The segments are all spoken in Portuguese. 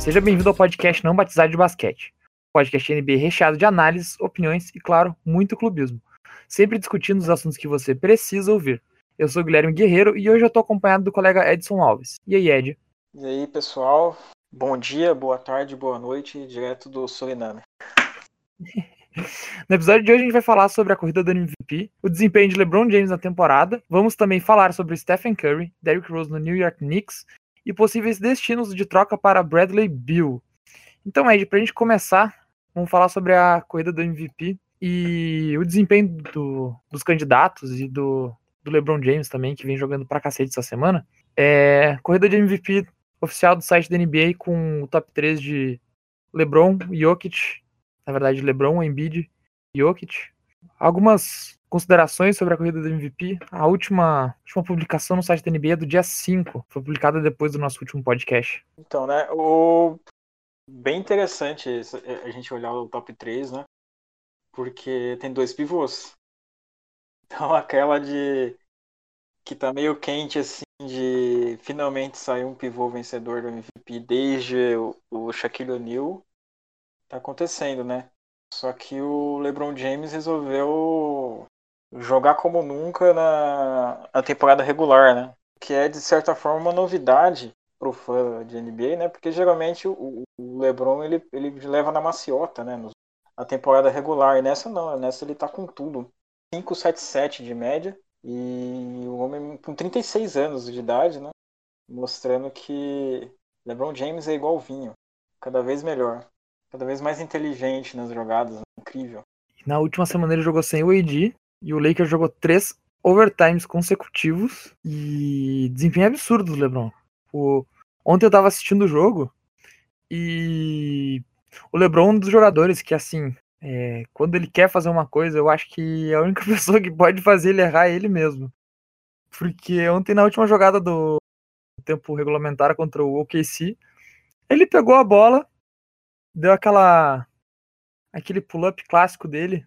Seja bem-vindo ao podcast Não Batizado de Basquete. Podcast NBA recheado de análises, opiniões e, claro, muito clubismo. Sempre discutindo os assuntos que você precisa ouvir. Eu sou o Guilherme Guerreiro e hoje eu estou acompanhado do colega Edson Alves. E aí, Ed? E aí, pessoal? Bom dia, boa tarde, boa noite, direto do Suriname. No episódio de hoje a gente vai falar sobre a corrida do MVP, o desempenho de LeBron James na temporada. Vamos também falar sobre Stephen Curry, Derrick Rose no New York Knicks e possíveis destinos de troca para Bradley Beal. Então, Ed, para a gente começar, vamos falar sobre a corrida do MVP e o desempenho do, dos candidatos e do, do LeBron James também, que vem jogando pra cacete essa semana. É, corrida de MVP oficial do site da NBA com o top 3 de LeBron, Jokic na verdade, LeBron, Embiid Jokic. Algumas considerações sobre a corrida do MVP. A última, última publicação no site da NBA é do dia 5, foi publicada depois do nosso último podcast. Então, né, o bem interessante é, a gente olhar o top 3, né? Porque tem dois pivôs. Então aquela de que tá meio quente assim de finalmente sair um pivô vencedor do MVP desde o, o Shaquille O'Neal tá acontecendo, né? Só que o LeBron James resolveu jogar como nunca na, na temporada regular, né? Que é, de certa forma, uma novidade pro fã de NBA, né? Porque geralmente o, o LeBron ele, ele leva na maciota, né? Na temporada regular. E nessa não, nessa ele tá com tudo. 5,77 de média. E o homem com 36 anos de idade, né? Mostrando que LeBron James é igual vinho. Cada vez melhor cada vez mais inteligente nas jogadas, incrível. Na última semana ele jogou sem o AD e o Lakers jogou três overtimes consecutivos e desempenho absurdo do LeBron. O... Ontem eu tava assistindo o jogo e o LeBron é um dos jogadores que, assim, é... quando ele quer fazer uma coisa, eu acho que a única pessoa que pode fazer ele errar é ele mesmo. Porque ontem, na última jogada do tempo regulamentar contra o OKC, ele pegou a bola, deu aquela aquele pull-up clássico dele,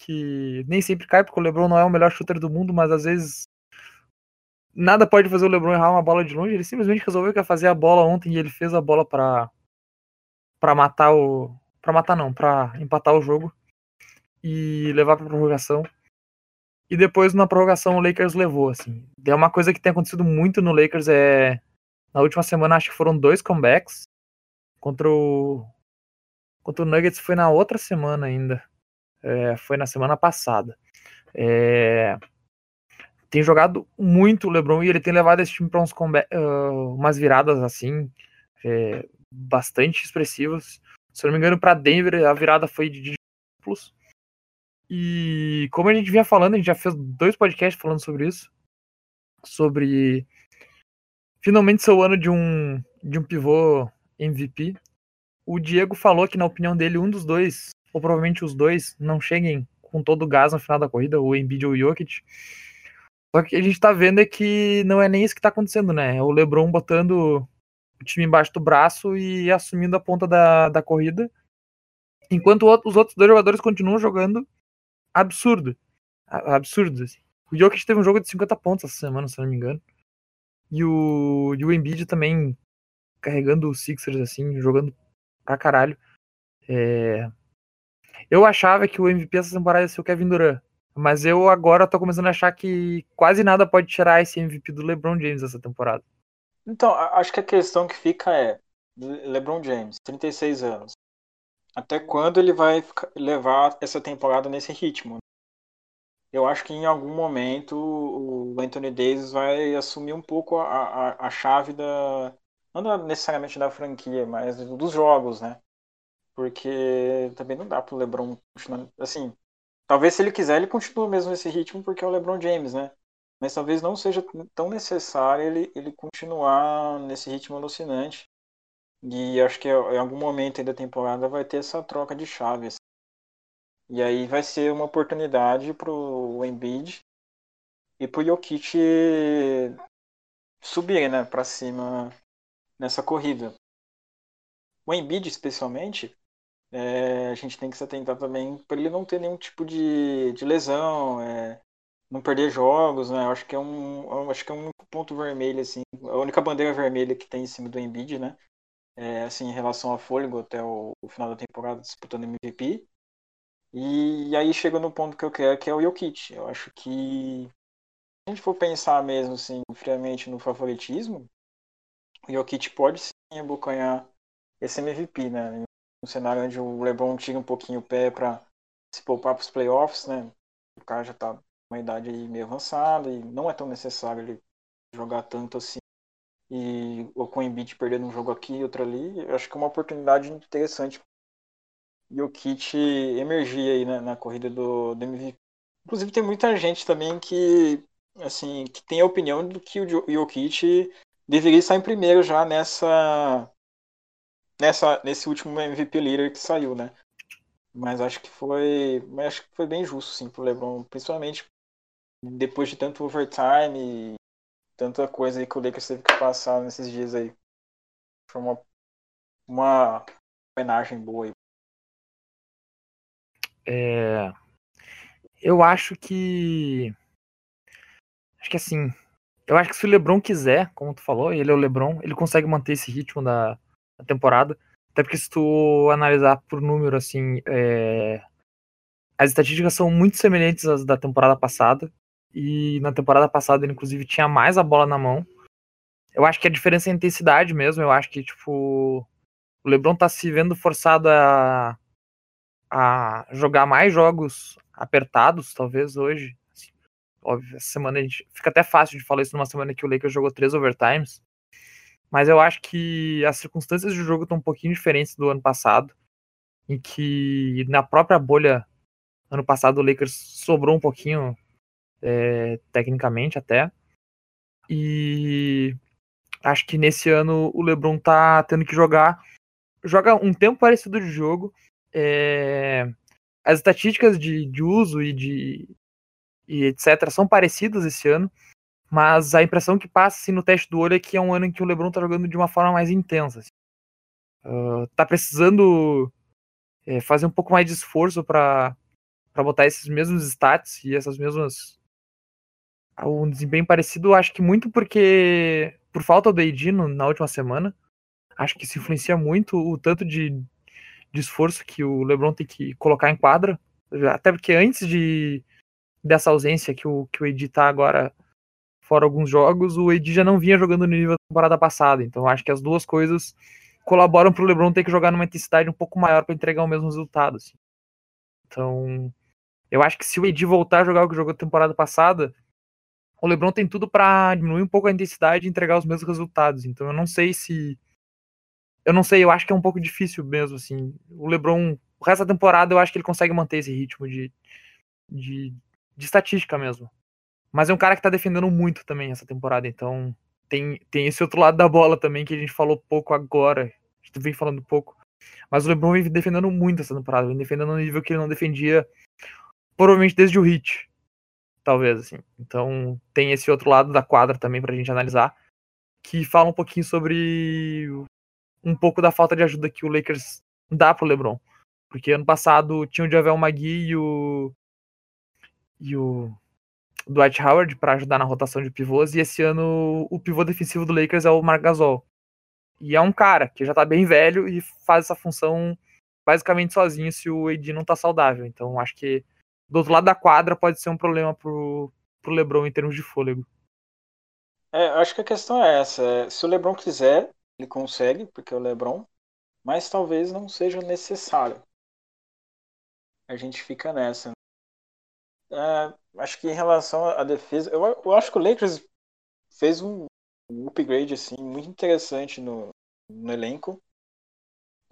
que nem sempre cai, porque o LeBron não é o melhor shooter do mundo, mas às vezes nada pode fazer o LeBron errar uma bola de longe. Ele simplesmente resolveu que ia fazer a bola ontem e ele fez a bola para para matar o para matar não, para empatar o jogo e levar para prorrogação. E depois na prorrogação o Lakers levou assim. É uma coisa que tem acontecido muito no Lakers é na última semana acho que foram dois comebacks Contra o. Contra o Nuggets foi na outra semana ainda. É, foi na semana passada. É, tem jogado muito o LeBron e ele tem levado esse time para uns uh, umas viradas assim, é, bastante expressivas. Se eu não me engano, para Denver a virada foi de duplos. E como a gente vinha falando, a gente já fez dois podcasts falando sobre isso. Sobre finalmente ser o ano de um, de um pivô MVP. O Diego falou que, na opinião dele, um dos dois, ou provavelmente os dois, não cheguem com todo o gás no final da corrida, o Embiid ou o Jokic. Só que a gente tá vendo é que não é nem isso que tá acontecendo, né? É o LeBron botando o time embaixo do braço e assumindo a ponta da, da corrida, enquanto os outros dois jogadores continuam jogando absurdo. Absurdo, assim. O Jokic teve um jogo de 50 pontos essa semana, se não me engano. E o, e o Embiid também carregando o Sixers, assim, jogando pra caralho. É... Eu achava que o MVP dessa temporada ia ser o Kevin Durant. Mas eu agora tô começando a achar que quase nada pode tirar esse MVP do LeBron James essa temporada. Então, acho que a questão que fica é: LeBron James, 36 anos. Até quando ele vai levar essa temporada nesse ritmo? Eu acho que em algum momento o Anthony Davis vai assumir um pouco a, a, a chave da, não necessariamente da franquia, mas dos jogos, né? Porque também não dá pro LeBron continuar. Assim, talvez se ele quiser, ele continue mesmo nesse ritmo, porque é o LeBron James, né? Mas talvez não seja tão necessário ele, ele continuar nesse ritmo alucinante. E acho que em algum momento da temporada vai ter essa troca de chaves. E aí vai ser uma oportunidade pro Embiid e pro Jokic subir, né, para cima nessa corrida. O Embiid, especialmente, é, a gente tem que se atentar também para ele não ter nenhum tipo de, de lesão, é, não perder jogos, né? Acho que é um, acho que é um ponto vermelho assim, a única bandeira vermelha que tem em cima do Embiid, né? é, assim, em relação a fôlego até o, o, final da temporada disputando MVP. E, e, aí chega no ponto que eu quero, que é o Jokic. Eu acho que se a gente for pensar mesmo assim, friamente no favoritismo, o Jokic pode sim abocanhar esse MVP, né? Um cenário onde o LeBron tira um pouquinho o pé para se poupar para os playoffs, né? O cara já está uma idade meio avançada e não é tão necessário ele jogar tanto assim e o com o Embiid perdendo um jogo aqui e outro ali, eu acho que é uma oportunidade interessante e o Kit emergir aí né, na corrida do, do MVP. Inclusive tem muita gente também que assim que tem a opinião do que o Jokic deveria estar em primeiro já nessa nessa nesse último MVP líder que saiu, né? Mas acho que foi, mas acho que foi bem justo sim pro LeBron, principalmente depois de tanto overtime e tanta coisa aí que o Lakers teve que passar nesses dias aí. Foi uma, uma homenagem boa aí. É, eu acho que. Acho que assim. Eu acho que se o LeBron quiser, como tu falou, ele é o LeBron, ele consegue manter esse ritmo da, da temporada. Até porque se tu analisar por número, assim, é, as estatísticas são muito semelhantes às da temporada passada. E na temporada passada ele, inclusive, tinha mais a bola na mão. Eu acho que a diferença é a intensidade mesmo. Eu acho que, tipo, o LeBron tá se vendo forçado a, a jogar mais jogos apertados, talvez, hoje. Assim, óbvio, essa semana a gente. Fica até fácil de falar isso numa semana que o Lakers jogou três overtimes. Mas eu acho que as circunstâncias do jogo estão um pouquinho diferentes do ano passado. Em que na própria bolha, ano passado, o Lakers sobrou um pouquinho é, tecnicamente até. E acho que nesse ano o LeBron tá tendo que jogar joga um tempo parecido de jogo. É, as estatísticas de, de uso e de e etc são parecidas esse ano, mas a impressão que passa assim, no teste do olho é que é um ano em que o LeBron tá jogando de uma forma mais intensa. Assim. Uh, tá precisando é, fazer um pouco mais de esforço para botar esses mesmos stats e essas mesmas um desempenho parecido, acho que muito porque por falta do AD na última semana, acho que se influencia muito o tanto de, de esforço que o LeBron tem que colocar em quadra, até porque antes de dessa ausência que o que o AD tá agora fora alguns jogos, o AD já não vinha jogando no nível da temporada passada, então acho que as duas coisas colaboram para o LeBron ter que jogar numa intensidade um pouco maior para entregar o mesmo resultado, assim. Então, eu acho que se o AD voltar a jogar o que jogou temporada passada, o LeBron tem tudo para diminuir um pouco a intensidade e entregar os mesmos resultados. Então eu não sei se eu não sei, eu acho que é um pouco difícil mesmo assim. O LeBron, o resto da temporada eu acho que ele consegue manter esse ritmo de de, de estatística mesmo. Mas é um cara que tá defendendo muito também essa temporada, então tem, tem esse outro lado da bola também que a gente falou pouco agora. A gente vem falando pouco. Mas o LeBron vem defendendo muito essa temporada, vem defendendo no nível que ele não defendia provavelmente desde o Hit talvez, assim. Então tem esse outro lado da quadra também pra gente analisar, que fala um pouquinho sobre um pouco da falta de ajuda que o Lakers dá pro LeBron. Porque ano passado tinha o Javel Magui e o e o Dwight Howard para ajudar na rotação de pivôs, e esse ano o pivô defensivo do Lakers é o Marc Gasol. E é um cara que já tá bem velho e faz essa função basicamente sozinho se o AD não tá saudável. Então acho que do outro lado da quadra pode ser um problema pro, pro LeBron em termos de fôlego. É, acho que a questão é essa. É, se o LeBron quiser, ele consegue, porque é o LeBron, mas talvez não seja necessário. A gente fica nessa. É, acho que em relação à defesa, eu, eu acho que o Lakers fez um, upgrade assim muito interessante no, no elenco.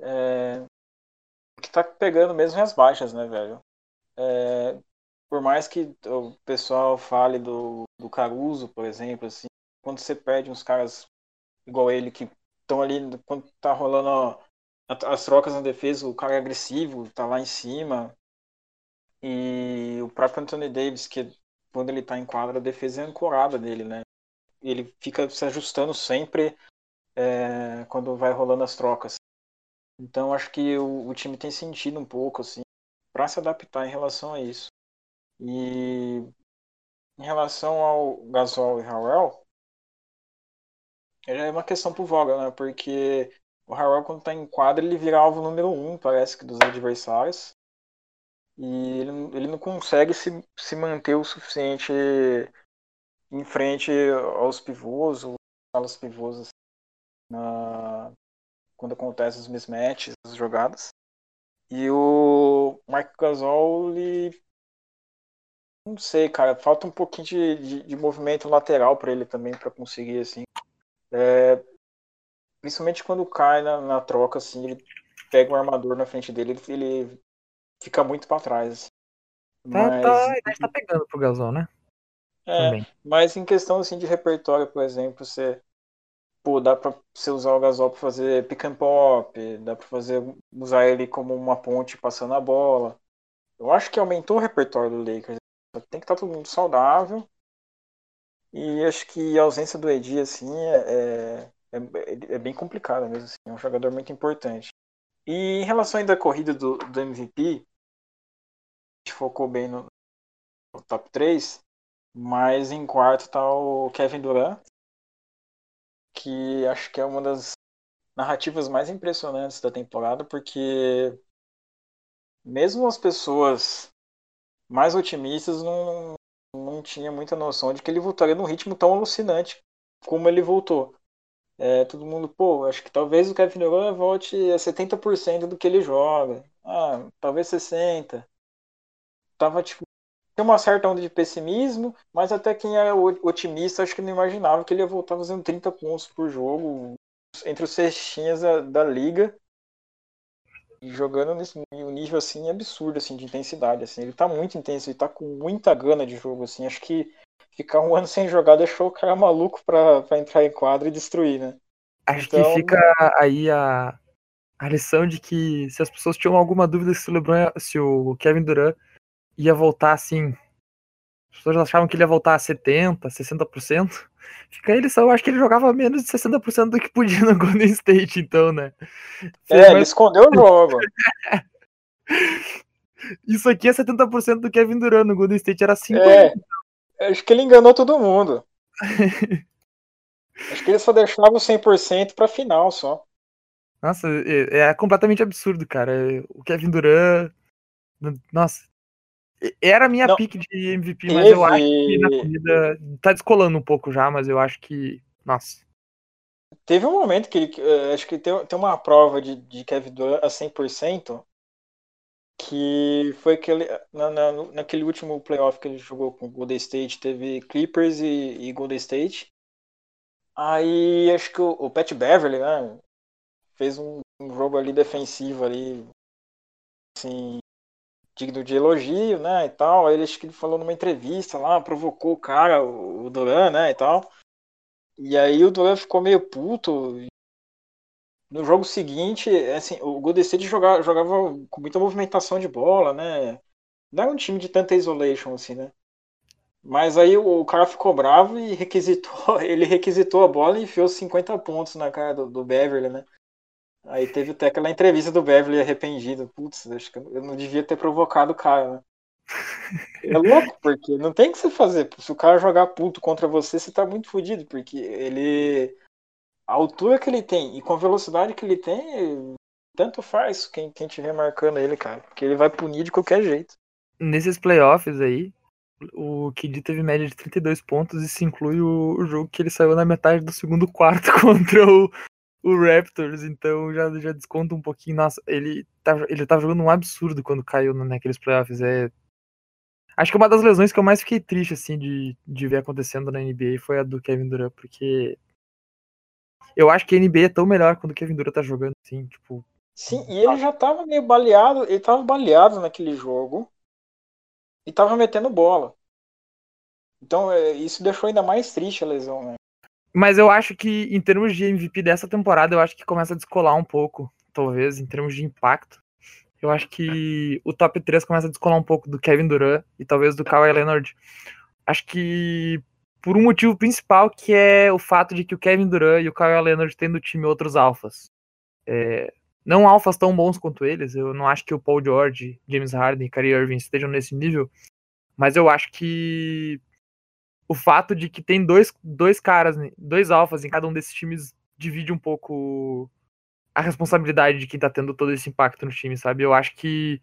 É, que tá pegando mesmo as baixas, né, velho? É, por mais que o pessoal fale do, do Caruso, por exemplo, assim, quando você perde uns caras igual ele que estão ali quando tá rolando ó, as trocas na defesa, o cara é agressivo, tá lá em cima. E o próprio Anthony Davis, que quando ele tá em quadra, a defesa é ancorada dele, né? Ele fica se ajustando sempre é, quando vai rolando as trocas. Então acho que o, o time tem sentido um pouco, assim, para se adaptar em relação a isso. E em relação ao Gasol e Howell, é uma questão pro Vogel, né? Porque o Harrell, quando tá em quadra, ele vira alvo número um, parece que, dos adversários. E ele, ele não consegue se, se manter o suficiente em frente aos pivôs, ou aos pivôs assim, na, quando acontecem os mismatches, as jogadas. E o Mark Gasol, ele. Não sei, cara, falta um pouquinho de, de, de movimento lateral para ele também, para conseguir, assim. É, principalmente quando cai na, na, troca, assim, ele pega um armador na frente dele, ele, ele fica muito para trás. Assim. Tá, mas... tá, a tá pegando pro Gasol, né? É, também. mas em questão assim de repertório, por exemplo, você pô, dá para você usar o Gasol para fazer pick and pop, dá para fazer usar ele como uma ponte passando a bola. Eu acho que aumentou o repertório do Lakers. Tem que estar tá todo mundo saudável. E acho que a ausência do Edi assim é, é, é, é bem complicada mesmo. Assim. É um jogador muito importante. E em relação ainda à corrida do, do MVP, focou bem no, no top 3, mas em quarto está o Kevin Durant, que acho que é uma das narrativas mais impressionantes da temporada, porque mesmo as pessoas mais otimistas não, não tinha muita noção de que ele voltaria num ritmo tão alucinante como ele voltou. É, todo mundo, pô, acho que talvez o Kevin Durant volte a 70% do que ele joga. Ah, talvez 60%. Tava, tipo, tem uma certa onda de pessimismo, mas até quem é otimista acho que não imaginava que ele ia voltar fazendo 30 pontos por jogo entre os cestinhas da, da liga. E jogando nesse um nível assim absurdo assim de intensidade assim. Ele tá muito intenso ele tá com muita gana de jogo assim. Acho que ficar um ano sem jogar deixou o cara maluco pra entrar em quadro e destruir né? Acho então... que fica aí a, a lição de que se as pessoas tinham alguma dúvida se o LeBron se o Kevin Durant ia voltar assim. As pessoas achavam que ele ia voltar a 70%, 60%. Fica ele só, eu acho que ele jogava menos de 60% do que podia no Golden State, então, né? Fez é, mais... ele escondeu o jogo. Isso aqui é 70% do Kevin Durant no Golden State, era 50%. É, acho que ele enganou todo mundo. acho que ele só deixava o 100% pra final só. Nossa, é, é completamente absurdo, cara. O Kevin Durant. Nossa, era a minha não, pick de MVP, mas teve... eu acho que na corrida tá descolando um pouco já, mas eu acho que. Nossa. Teve um momento que ele. Uh, acho que tem, tem uma prova de, de Kevin Durant a 100%, que foi aquele, na, na, naquele último playoff que ele jogou com o Golden State, teve Clippers e, e Golden State. Aí acho que o, o Pat Beverly, né, fez um, um jogo ali defensivo ali, assim, digno de elogio, né, e tal. Aí ele, acho que ele falou numa entrevista lá, provocou o cara, o Duran, né, e tal. E aí o Duran ficou meio puto. No jogo seguinte, assim, o Golden State jogava, jogava com muita movimentação de bola, né? Não era um time de tanta isolation, assim, né? Mas aí o cara ficou bravo e requisitou, ele requisitou a bola e enfiou 50 pontos na cara do, do Beverly, né? Aí teve até aquela entrevista do Beverly arrependido. Putz, acho que eu não devia ter provocado o cara, né? É louco, porque não tem o que você fazer. Se o cara jogar puto contra você, você tá muito fodido, porque ele. A altura que ele tem e com a velocidade que ele tem, tanto faz quem, quem tiver marcando ele, cara. Porque ele vai punir de qualquer jeito. Nesses playoffs aí, o KD teve média de 32 pontos e se inclui o jogo que ele saiu na metade do segundo quarto contra o, o Raptors, então já, já desconta um pouquinho. Nossa, ele tava, ele tava jogando um absurdo quando caiu naqueles playoffs. É... Acho que uma das lesões que eu mais fiquei triste, assim, de, de ver acontecendo na NBA foi a do Kevin Durant, porque eu acho que a NBA é tão melhor quando o Kevin Durant tá jogando, assim, tipo. Sim, e ele já tava meio baleado, ele tava baleado naquele jogo e tava metendo bola. Então, é, isso deixou ainda mais triste a lesão, né? Mas eu acho que, em termos de MVP dessa temporada, eu acho que começa a descolar um pouco, talvez, em termos de impacto. Eu acho que o top 3 começa a descolar um pouco do Kevin Durant e talvez do Kawhi Leonard. Acho que por um motivo principal, que é o fato de que o Kevin Durant e o Kawhi Leonard têm no time outros alfas. É, não alfas tão bons quanto eles, eu não acho que o Paul George, James Harden e Kyrie Irving estejam nesse nível, mas eu acho que o fato de que tem dois, dois caras, dois alfas em cada um desses times divide um pouco a responsabilidade de quem tá tendo todo esse impacto no time, sabe? Eu acho que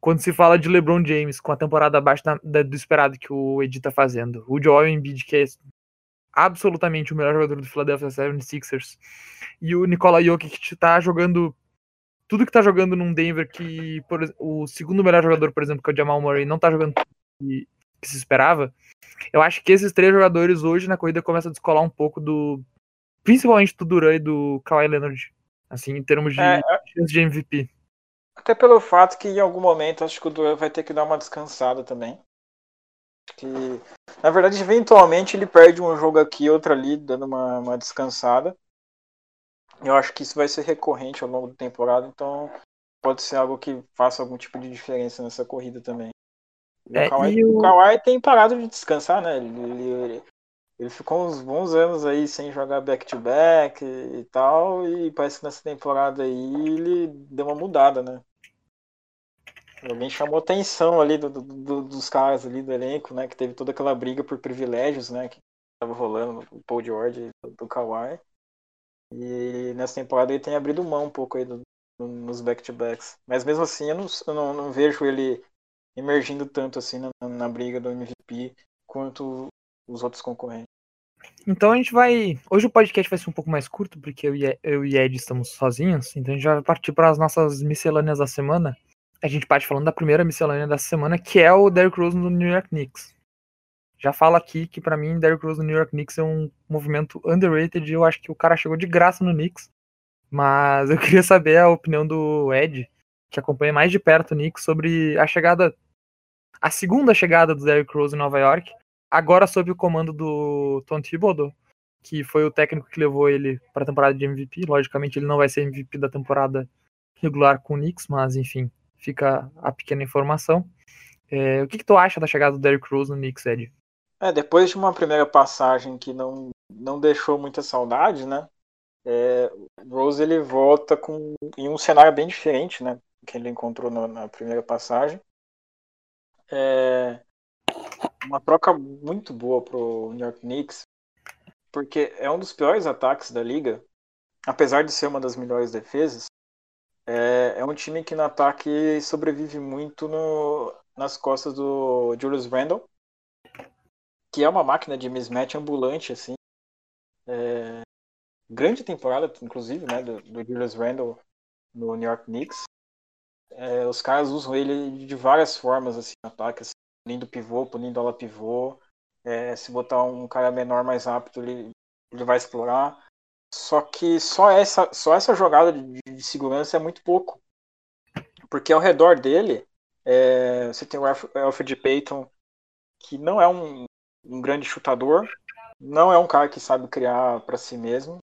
quando se fala de LeBron James com a temporada abaixo da, da, do esperado que o Edi tá fazendo, o Joel Embiid, que é absolutamente o melhor jogador do Philadelphia 76ers, e o Nikola Jokic que tá jogando tudo que tá jogando num Denver que por, o segundo melhor jogador, por exemplo, que é o Jamal Murray, não tá jogando que, que se esperava. Eu acho que esses três jogadores hoje na corrida começam a descolar um pouco do principalmente do Duran e do Kawhi Leonard, assim, em termos de É, chance de MVP. Até pelo fato que em algum momento acho que o Duran vai ter que dar uma descansada também. Que, na verdade, eventualmente ele perde um jogo aqui, outro ali, dando uma, uma descansada. Eu acho que isso vai ser recorrente ao longo da temporada, então pode ser algo que faça algum tipo de diferença nessa corrida também. É, o, Kawhi, o- o Kawhi tem parado de descansar, né? Ele, ele, ele ficou uns bons anos aí sem jogar back-to-back e tal, e parece que nessa temporada aí ele deu uma mudada, né? Alguém chamou atenção ali do, do- do- dos caras ali do elenco, né? Que teve toda aquela briga por privilégios, né? Que tava rolando, o Paul George do, Kawhi. E nessa temporada ele tem abrido mão um pouco aí nos back-to-backs. Mas mesmo assim eu não, eu não, não vejo ele emergindo tanto assim na, na briga do MVP quanto os outros concorrentes. Então a gente vai. Hoje o podcast vai ser um pouco mais curto, porque eu e, eu e Ed estamos sozinhos. Então a gente vai partir para as nossas miscelâneas da semana. A gente parte falando da primeira miscelânea da semana, que é o Derrick Rose no New York Knicks. Já falo aqui que para mim Derrick Rose no New York Knicks é um movimento underrated. Eu acho que o cara chegou de graça no Knicks. Mas eu queria saber a opinião do Ed, que acompanha mais de perto o Knicks, sobre a chegada. A segunda chegada do Derrick Rose em Nova York agora sob o comando do Tom Thibodeau, que foi o técnico que levou ele para a temporada de MVP. Logicamente, ele não vai ser MVP da temporada regular com o Knicks, mas enfim, fica a pequena informação. É, o que, que tu acha da chegada do Derrick Rose no Knicks, Ed? É, depois de uma primeira passagem que não, não deixou muita saudade, né? É, Rose ele volta com, em um cenário bem diferente, né? Que ele encontrou na primeira passagem. É uma troca muito boa pro New York Knicks, porque é um dos piores ataques da liga, apesar de ser uma das melhores defesas. É, é um time que no ataque sobrevive muito no, nas costas do Julius Randle, que é uma máquina de mismatch ambulante, assim. É, grande temporada, inclusive, né, do, do Julius Randle no New York Knicks. É, os caras usam ele de várias formas, assim, no ataque, assim, punindo pivô, punindo ala pivô. É, se botar um cara menor, mais rápido, ele, ele vai explorar. Só que só essa, só essa jogada de, de segurança é muito pouco. Porque ao redor dele, é, você tem o Alf- Alfred Payton, que não é um, um grande chutador, não é um cara que sabe criar para si mesmo.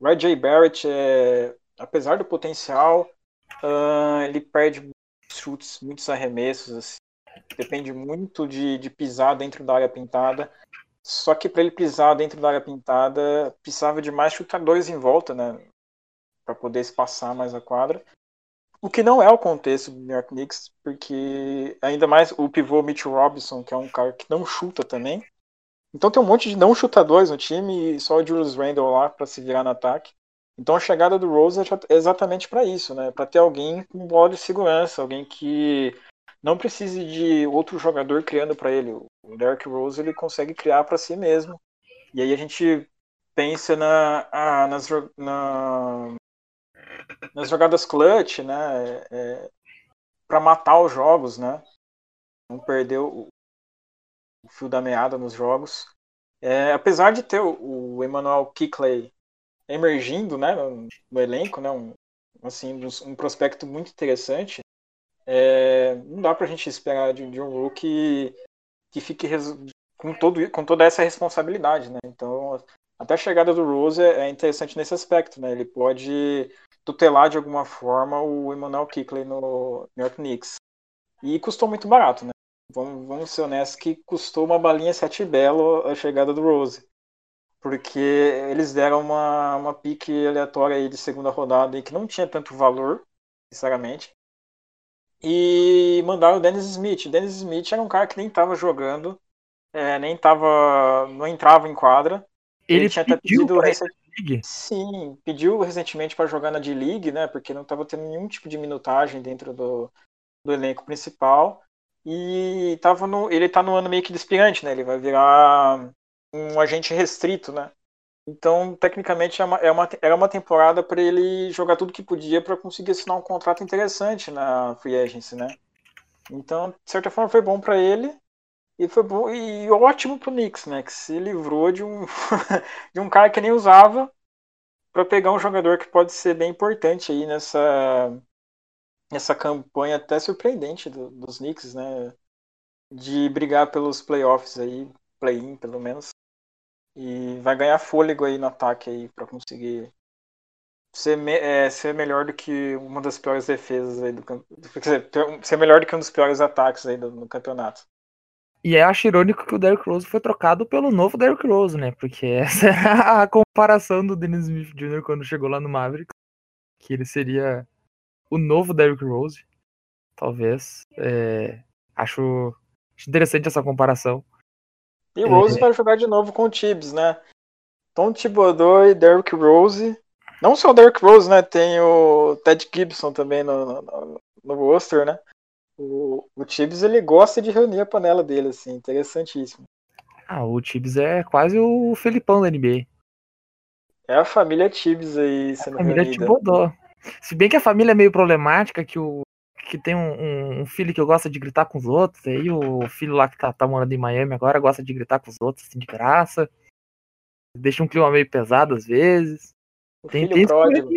O RJ Barrett, é, apesar do potencial, ah, ele perde muitos chutes, muitos arremessos. assim. Depende muito de, de pisar dentro da área pintada. Só que para ele pisar dentro da área pintada, precisava de mais chutadores em volta, né? Para poder espaçar mais a quadra. O que não é o contexto do New York Knicks, porque ainda mais o pivô Mitch Robinson, que é um cara que não chuta também. Então tem um monte de não chutadores no time e só o Julius Randle lá para se virar no ataque. Então a chegada do Rose é é exatamente para isso, né? Para ter alguém com bola de segurança, alguém que não precise de outro jogador criando para ele. O Derrick Rose ele consegue criar para si mesmo. E aí a gente pensa na, nas, na- nas jogadas clutch, né? para matar os jogos, né? Não perder o, o fio da meada nos jogos. É, apesar de ter o, o Emmanuel Kickley emergindo, né, no, no elenco, né, um, assim, um, prospecto muito interessante, é, não dá pra gente esperar de, de um rookie que fique com, todo, com toda essa responsabilidade, né? Então, até a chegada do Rose é, é interessante nesse aspecto, né? Ele pode tutelar de alguma forma o Emmanuel Kickley no New York Knicks. E custou muito barato, né? Vamos, vamos ser honestos que custou uma balinha sete belo a chegada do Rose. Porque eles deram uma, uma pique aleatória aí de segunda rodada e que não tinha tanto valor, sinceramente. E mandaram o Dennis Smith. O Dennis Smith era um cara que nem estava jogando, é, nem tava. não entrava em quadra. Ele, tinha até pedido pra recen- D-League? Sim, pediu recentemente para jogar na D-League, né? Porque não estava tendo nenhum tipo de minutagem dentro do, do elenco principal. E tava no, ele tá no ano meio que de aspirante, né? Ele vai virar um agente restrito, né? Então, tecnicamente, é uma, é era uma temporada para ele jogar tudo que podia para conseguir assinar um contrato interessante na Free Agency, né? Então, de certa forma, foi bom para ele e foi bom e ótimo pro Knicks, né? Que se livrou de um de um cara que nem usava para pegar um jogador que pode ser bem importante aí nessa nessa campanha até surpreendente do, dos Knicks, né? De brigar pelos playoffs aí, play-in pelo menos. E vai ganhar fôlego aí no ataque aí para conseguir ser, me, é, ser melhor do que uma das piores defesas aí do campeonato. Ser melhor do que um dos piores ataques aí do, no campeonato. E é acho irônico que o Derrick Rose foi trocado pelo novo Derrick Rose, né? Porque essa era a comparação do Dennis Smith Jr. quando chegou lá no Mavericks. Que ele seria o novo Derrick Rose. Talvez. É, acho interessante essa comparação. E o Rose é... vai jogar de novo com o Tibbs, né? Tom Thibodeau e Derrick Rose. Não só o Derrick Rose, né? Tem o Ted Gibson também no, no, no roster, né? O, o Tibbs, ele gosta de reunir a panela dele, assim. Interessantíssimo. Ah, o Tibbs é quase o Felipão da NBA. É a família Tibbs aí sendo a família reunida. Thibodeau. Se bem que a família é meio problemática, que o que tem um, um, um, filho que gosta de gritar com os outros, aí o filho lá que tá, tá, morando em Miami agora gosta de gritar com os outros, assim, de graça. Deixa um clima meio pesado às vezes. O tem, filho pródigo.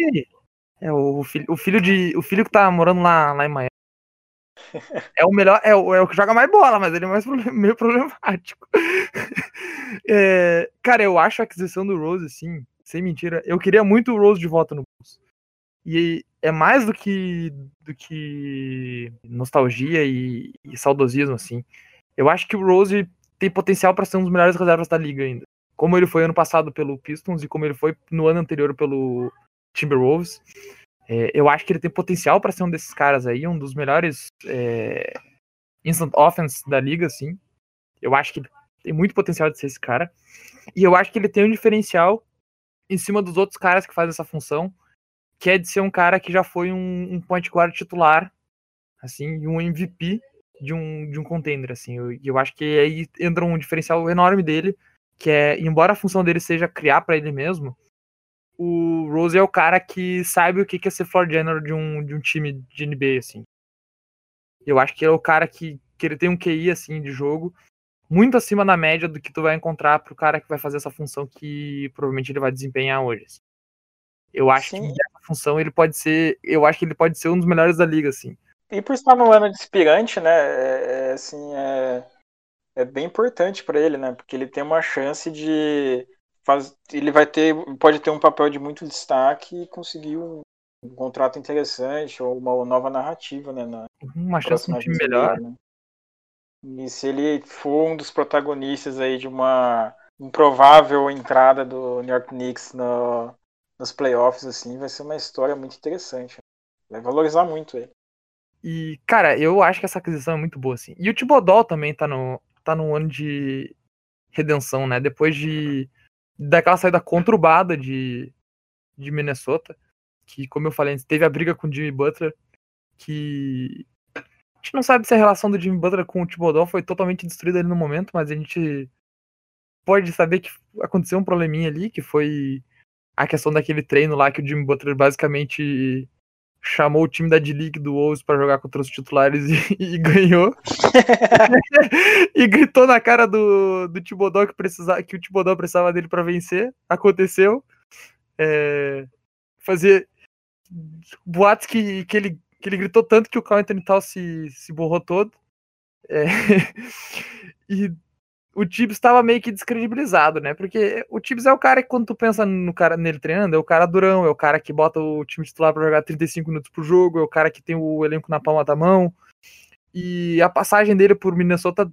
É, o, filho, o filho de. O filho que tá morando lá, lá em Miami. É o melhor, é o, é o que joga mais bola, mas ele é mais meio problemático. É, cara, eu acho a aquisição do Rose, assim, sem mentira. Eu queria muito o Rose de volta no Bulls. E é mais do que do que nostalgia e, e saudosismo, assim. Eu acho que o Rose tem potencial para ser um dos melhores reservas da liga ainda. Como ele foi ano passado pelo Pistons e como ele foi no ano anterior pelo Timberwolves. É, eu acho que ele tem potencial para ser um desses caras aí, um dos melhores é, instant offense da liga, assim. Eu acho que tem muito potencial de ser esse cara. E eu acho que ele tem um diferencial em cima dos outros caras que fazem essa função, que é de ser um cara que já foi um, um point guard titular, assim, e um MVP de um, de um contender, assim. E eu, eu, acho que aí entra um diferencial enorme dele, que é, embora a função dele seja criar para ele mesmo, o Rose é o cara que sabe o que é ser floor general de um, de um time de NBA, assim. Eu acho que ele é o cara que, que ele tem um QI, assim, de jogo, muito acima da média do que tu vai encontrar pro cara que vai fazer essa função que provavelmente ele vai desempenhar hoje. Assim. Eu acho Sim. que função ele pode ser. Eu acho que ele pode ser um dos melhores da liga, assim. E por estar no ano de aspirante, né? É, é, assim, é, é bem importante para ele, né? Porque ele tem uma chance de. Faz, ele vai ter. Pode ter um papel de muito destaque e conseguir um, um contrato interessante ou uma nova narrativa, né? Na uma chance de melhor. Né? E se ele for um dos protagonistas aí de uma improvável entrada do New York Knicks no, nos playoffs, assim, vai ser uma história muito interessante. Vai valorizar muito ele. E, cara, eu acho que essa aquisição é muito boa, assim. E o Tibodol também tá no, tá num ano de redenção, né? Depois de daquela saída conturbada de, de Minnesota, que, como eu falei, teve a briga com o Jimmy Butler, que a gente não sabe se a relação do Jimmy Butler com o Tibodol foi totalmente destruída ali no momento, mas a gente pode saber que aconteceu um probleminha ali, que foi a questão daquele treino lá que o Jimmy Butler basicamente chamou o time da D-League do Wolves para jogar contra os titulares e, e ganhou. e gritou na cara do, do Tibodó que, precisava, que o Tibodó precisava dele para vencer. Aconteceu. É, fazer boatos que, que, ele, que ele gritou tanto que o Carl Anthony Tal se, se borrou todo. É, e o Tibbs estava meio que descredibilizado, né? Porque o Tibbs é o cara que, quando tu pensa no cara nele treinando, é o cara durão, é o cara que bota o time titular para jogar 35 minutos por jogo, é o cara que tem o elenco na palma da mão. E a passagem dele por Minnesota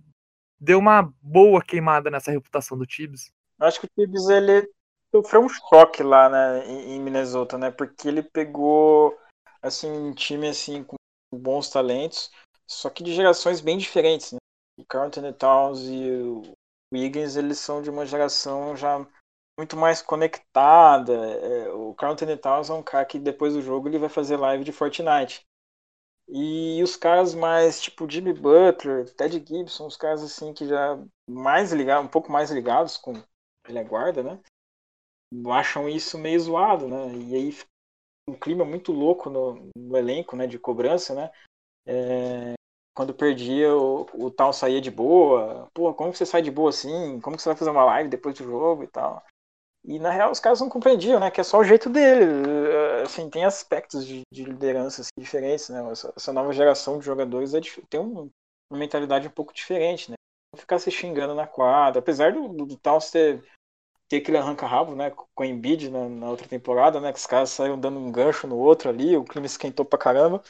deu uma boa queimada nessa reputação do Tibbs. Acho que o Tibbs ele sofreu um choque lá, né, em Minnesota, né? Porque ele pegou assim um time assim com bons talentos, só que de gerações bem diferentes, né? Carl Towns e o Wiggins, eles são de uma geração já muito mais conectada. É, o Carl Anthony Towns é um cara que depois do jogo ele vai fazer live de Fortnite. E os caras mais, tipo Jimmy Butler, Ted Gibson, os caras assim que já mais ligados, um pouco mais ligados com ele guarda, né? Acham isso meio zoado, né? E aí um clima muito louco no, no elenco, né? De cobrança, né? É, quando perdia, o, o tal saía de boa. Pô, como que você sai de boa assim? Como que você vai fazer uma live depois do jogo e tal? E na real os caras não compreendiam, né? Que é só o jeito dele. Eh, assim, tem aspectos de, de liderança assim, diferentes, né? Essa, essa, nova geração de jogadores é, tem um, uma mentalidade um pouco diferente, né? Não ficar se xingando na quadra. Apesar do, do, do ter, ter aquele arranca-rabo, né? Com o Embiid na, na, outra temporada, né? Que os caras saíram dando um gancho no outro ali, o clima esquentou pra caramba.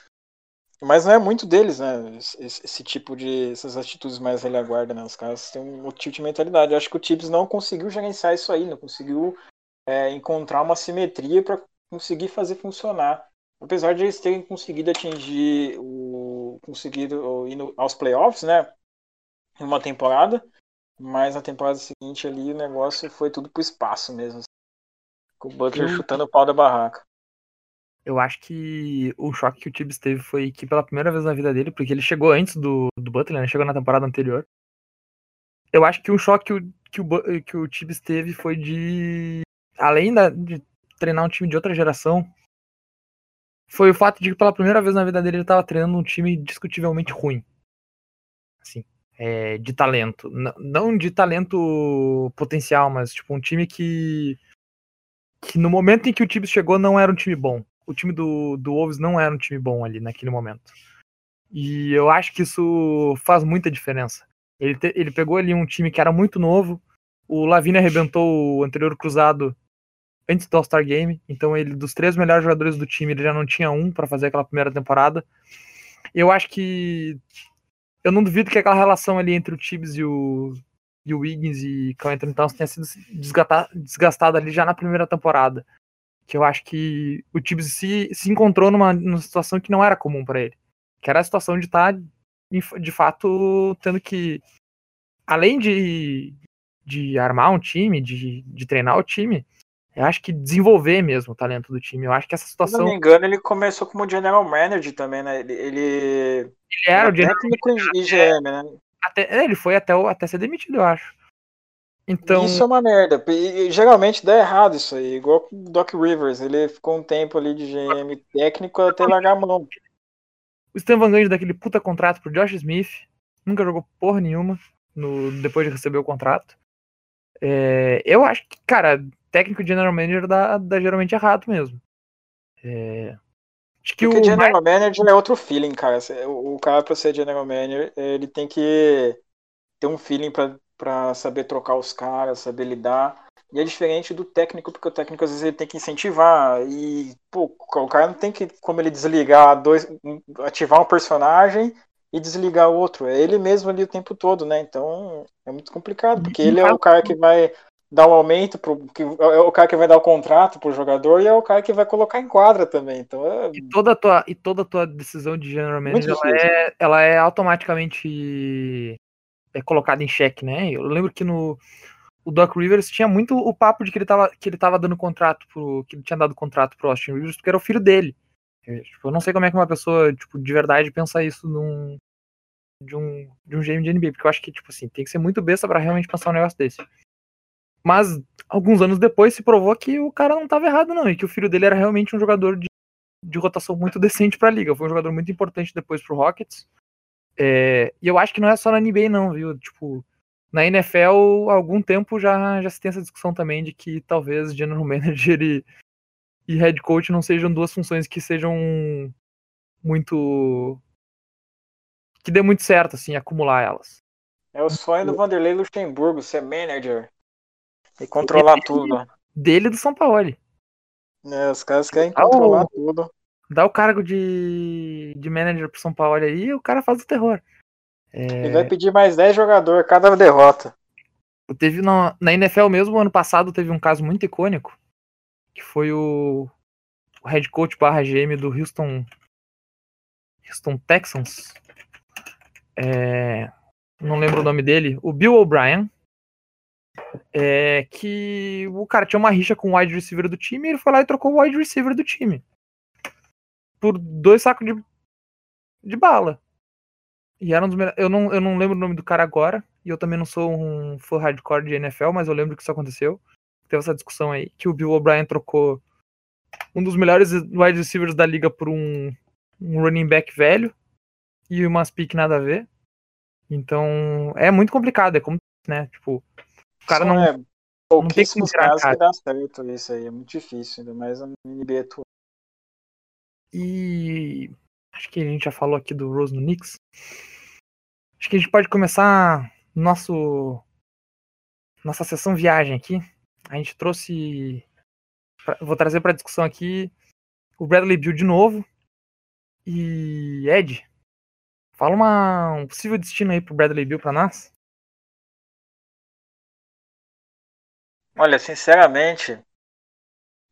Mas não é muito deles, né? Esse, esse, tipo de. essas atitudes mais velha guarda, né? Os caras têm um outro tipo de mentalidade. Eu acho que o Tibbs não conseguiu gerenciar isso aí, não conseguiu é, encontrar uma simetria para conseguir fazer funcionar. Apesar de eles terem conseguido atingir o. conseguido ir aos playoffs, né? Em uma temporada. Mas na temporada seguinte ali o negócio foi tudo pro espaço mesmo. Com o Butler chutando o pau da barraca. Eu acho que o choque que o Tibbs teve foi que pela primeira vez na vida dele, porque ele chegou antes do, do Butler, né? Chegou na temporada anterior. Eu acho que um choque que o, que o, que o Tibbs teve foi de. Além da, de treinar um time de outra geração, foi o fato de que pela primeira vez na vida dele ele estava treinando um time discutivelmente ruim. Assim, é, de talento. N não de talento potencial, mas tipo um time que que no momento em que o Tibbs chegou não era um time bom o time do, do Wolves não era um time bom ali naquele momento. E eu acho que isso faz muita diferença. Ele, te, ele pegou ali um time que era muito novo. O Lavine arrebentou o anterior cruzado antes do All-Star Game. Então, ele dos três melhores jogadores do time, ele já não tinha um para fazer aquela primeira temporada. Eu acho que. Eu não duvido que aquela relação ali entre o Tibbs e o, e o Wiggins e Carl Anthony Towns tenha sido desgastada ali já na primeira temporada que eu acho que o Tibbs se, se encontrou numa, numa situação que não era comum para ele. Que era a situação de estar, tá, de fato, tendo que, além de, de armar um time, de, de treinar o time, eu acho que desenvolver mesmo o talento do time. Eu acho que essa situação. Se não me engano, ele começou como general manager também, né? Ele, ele, ele era o técnico e GM, né? Até, ele foi até, até ser demitido, eu acho. Então... Isso é uma merda. E, geralmente dá errado isso aí. Igual o Doc Rivers. Ele ficou um tempo ali de GM técnico até largar a mão. O Stan Van Gundy daquele puta contrato pro Josh Smith. Nunca jogou porra nenhuma no, depois de receber o contrato. É, eu acho que, cara, técnico de general manager dá, dá geralmente errado mesmo. É, acho que Porque o general manager é outro feeling, cara. O, o cara pra ser general manager, ele tem que ter um feeling pra para saber trocar os caras, saber lidar. E é diferente do técnico, porque o técnico às vezes ele tem que incentivar. E pô, o cara não tem que, como ele desligar dois. ativar um personagem e desligar o outro. É ele mesmo ali o tempo todo, né? Então é muito complicado, porque ele é o cara que vai dar o um aumento, pro, que é o cara que vai dar o contrato pro jogador e é o cara que vai colocar em quadra também. Então é... e, toda a tua, e toda a tua decisão de general manager ela é, ela é automaticamente é colocado em xeque, né? Eu lembro que no o Doc Rivers tinha muito o papo de que ele tava, que ele tava dando contrato pro. que ele tinha dado contrato pro Austin Rivers porque era o filho dele. Eu, tipo, eu não sei como é que uma pessoa, tipo, de verdade pensa isso num. De um, de um GM de NBA, porque eu acho que, tipo assim, tem que ser muito besta para realmente pensar um negócio desse. Mas, alguns anos depois, se provou que o cara não tava errado, não, e que o filho dele era realmente um jogador de, de rotação muito decente pra liga. Foi um jogador muito importante depois pro Rockets. É, e eu acho que não é só na NBA, não, viu? Tipo, na NFL, há algum tempo já, já se tem essa discussão também de que talvez general manager e, e head coach não sejam duas funções que sejam muito. que dê muito certo, assim, acumular elas. É o sonho do Vanderlei Luxemburgo ser manager e controlar dele, tudo. Dele do São Paulo. É, os caras querem controlar oh, tudo dá o cargo de, de manager pro São Paulo aí e o cara faz o terror. É... Ele vai pedir mais 10 jogadores cada derrota. Teve na, na NFL mesmo, ano passado, teve um caso muito icônico, que foi o, o head coach barra GM do Houston, Houston Texans. É, não lembro o nome dele. O Bill O'Brien. é que o cara tinha uma rixa com o wide receiver do time e ele foi lá e trocou o wide receiver do time. Por dois sacos de, de bala. E era um dos Eu não, eu não lembro o nome do cara agora. E eu também não sou um fã hardcore de NFL, mas eu lembro que isso aconteceu. Teve essa discussão aí, que o Bill O'Brien trocou um dos melhores wide receivers da liga por um, um running back velho e umas pick nada a ver. Então, é muito complicado, é como, né, tipo, o cara Só não... É, pouquíssimos não casos cara. que dá certo isso aí, é muito difícil, ainda mais a NBA. E acho que a gente já falou aqui do Rose no Knicks. Acho que a gente pode começar nosso nossa sessão viagem aqui. A gente trouxe vou trazer para discussão aqui o Bradley Bill de novo. E Ed, fala uma, um possível destino aí pro Bradley Bill para nós. Olha, sinceramente,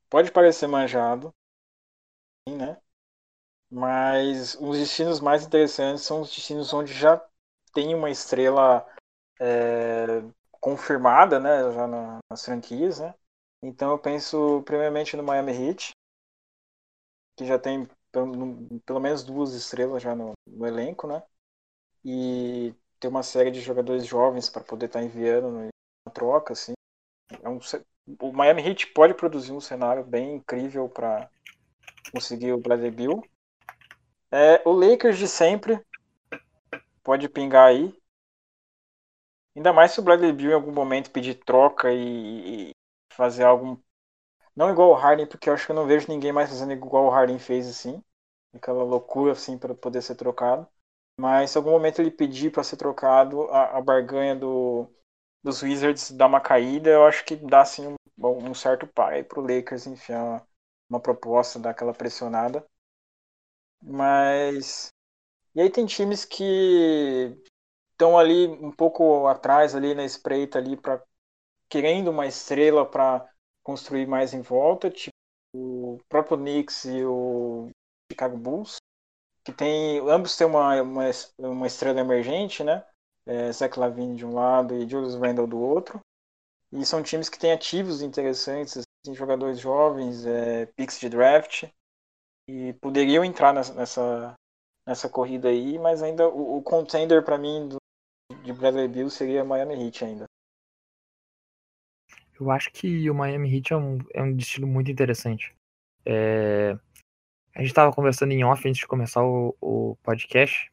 pode parecer manjado, né? Mas os destinos mais interessantes são os destinos onde já tem uma estrela é, confirmada, né, já na, nas franquias, né? Então eu penso primeiramente no Miami Heat, que já tem pelo, pelo menos duas estrelas já no, no, elenco, né? E tem uma série de jogadores jovens para poder estar tá enviando na troca, assim. É um, o Miami Heat pode produzir um cenário bem incrível para conseguir o Bradley Bill. É, o Lakers de sempre pode pingar aí. Ainda mais se o Bradley Bill em algum momento pedir troca e, e fazer algo. Não igual o Harden, porque eu acho que eu não vejo ninguém mais fazendo igual o Harden fez assim. Aquela loucura assim para poder ser trocado. Mas se algum momento ele pedir para ser trocado, a, a barganha do, dos Wizards dá uma caída, eu acho que dá assim um, um certo pai pro Lakers enfiar uma, uma proposta daquela pressionada. Mas. E aí tem times que estão ali um pouco atrás ali na espreita ali para querendo uma estrela para construir mais em volta, tipo o próprio Knicks e o Chicago Bulls, que tem ambos têm uma, uma, uma estrela emergente, né? É, Zach Lavine de um lado e Julius Randle do outro. E são times que têm ativos interessantes, assim, jogadores jovens, é, picks de draft, e poderiam entrar nessa, nessa, nessa corrida aí, mas ainda o, o contender para mim do, de Bradley Bill seria Miami Heat ainda. Eu acho que o Miami Heat é um, é um destino muito interessante. É... A gente estava conversando em off antes de começar o, o, podcast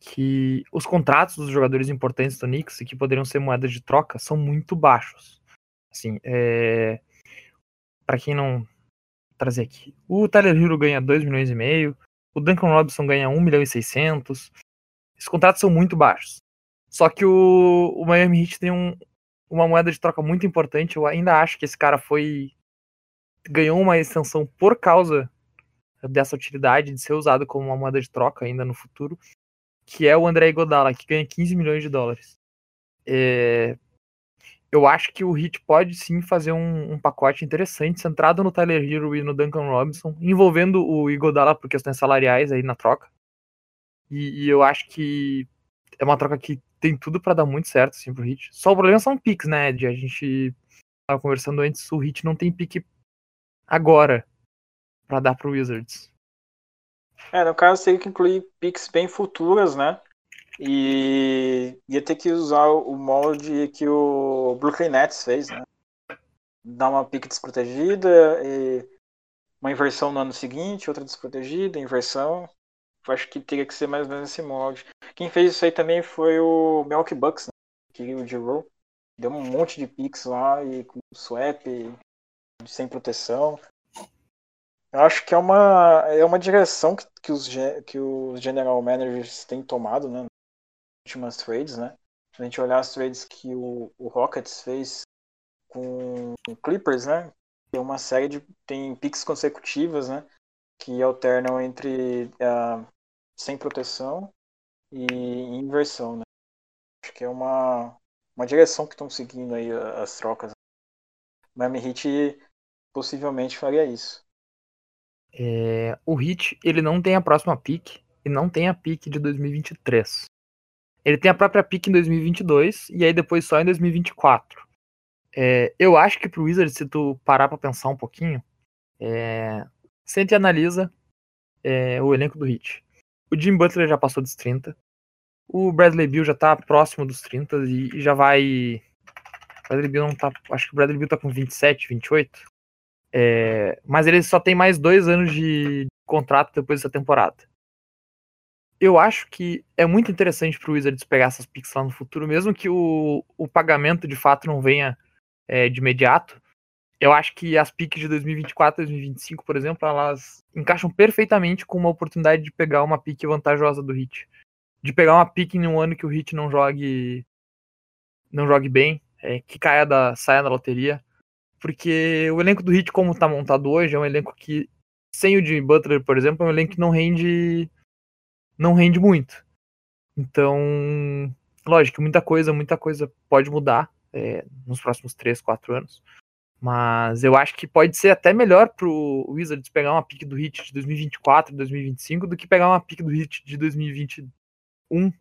que os contratos dos jogadores importantes do Knicks que poderiam ser moedas de troca são muito baixos. Assim, é... para quem não trazer aqui, o Tyler Hero ganha 2 milhões e meio, o Duncan Robinson ganha 1 milhão e 600. Esses contratos são muito baixos. Só que o, o Miami Heat tem um, uma moeda de troca muito importante. Eu ainda acho que esse cara foi. ganhou uma extensão por causa dessa utilidade de ser usado como uma moeda de troca ainda no futuro, que é o André Godala, que ganha 15 milhões de dólares. É... Eu acho que o Heat pode sim fazer um, um, pacote interessante, centrado no Tyler Hero e no Duncan Robinson, envolvendo o Igodala por questões salariais aí na troca. E, e eu acho que é uma troca que tem tudo para dar muito certo, assim, pro Hit. Só o problema são picks, né, Ed? A gente tava conversando antes, o Hit não tem pique agora para dar pro Wizards. É, no caso teria que incluir picks bem futuras, né? E ia ter que usar o molde que o Brooklyn Nets fez, né? Dar uma pique desprotegida uma inversão no ano seguinte, outra desprotegida, inversão acho que teria que ser mais ou menos esse molde. Quem fez isso aí também foi o Milk Bucks, né? que o D-Roll. Deu um monte de picks lá e com swap, sem proteção. Eu acho que é uma, é uma direção que, que, os, que os general managers têm tomado, né? Últimas trades, né? Se a gente olhar as trades que o, o Rockets fez com o Clippers, né? Tem uma série de. tem picks consecutivas, né? Que alternam entre uh, sem proteção e inversão, né? Acho que é uma, uma direção que estão seguindo aí as trocas. Miami Heat possivelmente faria isso. É, o Heat, ele não tem a próxima pick e não tem a pick de 2023. Ele tem a própria pick em 2022 e aí depois só em 2024. É, eu acho que pro Wizards, se tu parar pra pensar um pouquinho, é, sente e analisa é, o elenco do Heat. O Jim Butler já passou dos 30. O Bradley Bill já tá próximo dos 30 e, e já vai. O Bradley Bill não tá. Acho que o Bradley Bill tá com 27, 28. É, mas ele só tem mais dois anos de contrato depois dessa temporada. Eu acho que é muito interessante pro Wizards pegar essas picks lá no futuro, mesmo que o, o pagamento de fato não venha é, de imediato. Eu acho que as picks de 2024 e 2025, por exemplo, elas encaixam perfeitamente com uma oportunidade de pegar uma pique vantajosa do Hit. De pegar uma pique em um ano que o Hit não jogue não jogue bem, é, que caia da, saia da loteria porque o elenco do Heat, como tá montado hoje, é um elenco que, sem o Jimmy Butler, por exemplo, é um elenco que não rende, não rende muito. Então, lógico, muita coisa, muita coisa pode mudar é, nos próximos 3, 4 anos. Mas eu acho que pode ser até melhor pro Wizards pegar uma pick do Heat de 2024, 2025, do que pegar uma pick do Heat de 2021,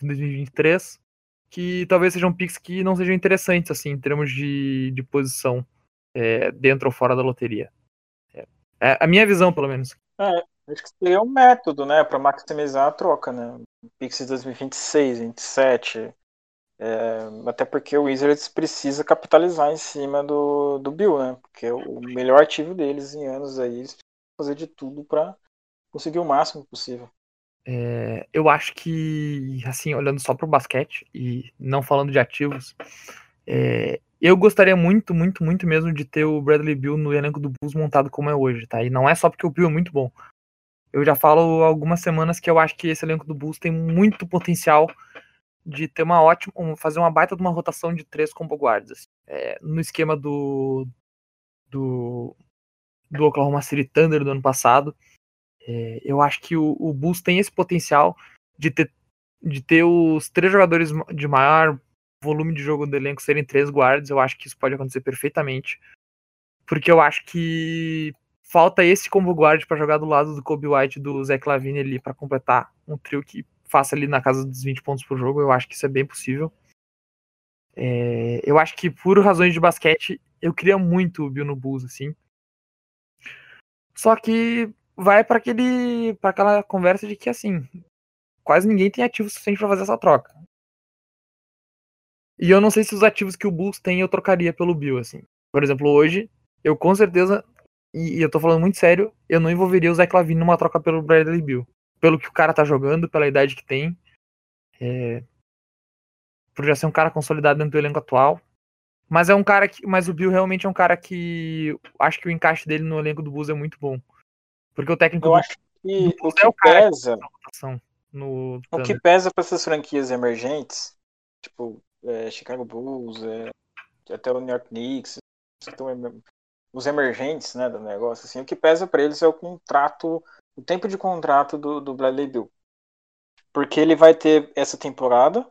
2023, que talvez sejam picks que não sejam interessantes, assim, em termos de, de posição é, dentro ou fora da loteria. É, é, a minha visão, pelo menos. É, acho que seria um método, né, para maximizar a troca, né? Pix de 2026, 2027. É, até porque o Wizards precisa capitalizar em cima do, do Bill, né? Porque é o melhor ativo deles em anos aí, eles fazer de tudo para conseguir o máximo possível. É, eu acho que, assim, olhando só para o basquete e não falando de ativos, é, eu gostaria muito, muito, muito mesmo de ter o Bradley Bill no elenco do Bulls montado como é hoje, tá? E não é só porque o Bill é muito bom. Eu já falo algumas semanas que eu acho que esse elenco do Bulls tem muito potencial de ter uma ótima, fazer uma baita de uma rotação de três combo guards, assim. é, no esquema do, do do Oklahoma City Thunder do ano passado. É, eu acho que o, o Bulls tem esse potencial de ter, de ter os três jogadores de maior volume de jogo do elenco serem três guardas, eu acho que isso pode acontecer perfeitamente. Porque eu acho que falta esse combo guard para jogar do lado do Kobe White e do Zach Lavine ali para completar um trio que faça ali na casa dos 20 pontos por jogo. Eu acho que isso é bem possível. É, eu acho que por razões de basquete eu queria muito o Bill no Bulls assim. Só que vai para aquele para aquela conversa de que assim, quase ninguém tem ativo suficiente para fazer essa troca. E eu não sei se os ativos que o Bulls tem eu trocaria pelo Bill, assim. Por exemplo, hoje, eu com certeza, e, e eu tô falando muito sério, eu não envolveria o Zé Clavin numa troca pelo Bradley Bill. Pelo que o cara tá jogando, pela idade que tem. É, por já ser um cara consolidado dentro do elenco atual. Mas é um cara que. Mas o Bill realmente é um cara que. Acho que o encaixe dele no elenco do Bulls é muito bom. Porque o técnico eu do, acho que o que é o pesa. no O que pesa para essas franquias emergentes, tipo é, Chicago Bulls, é, até o New York Knicks, que estão os emergentes né, do negócio, assim, o que pesa para eles é o contrato, o tempo de contrato do, do Bradley Bill. Porque ele vai ter essa temporada,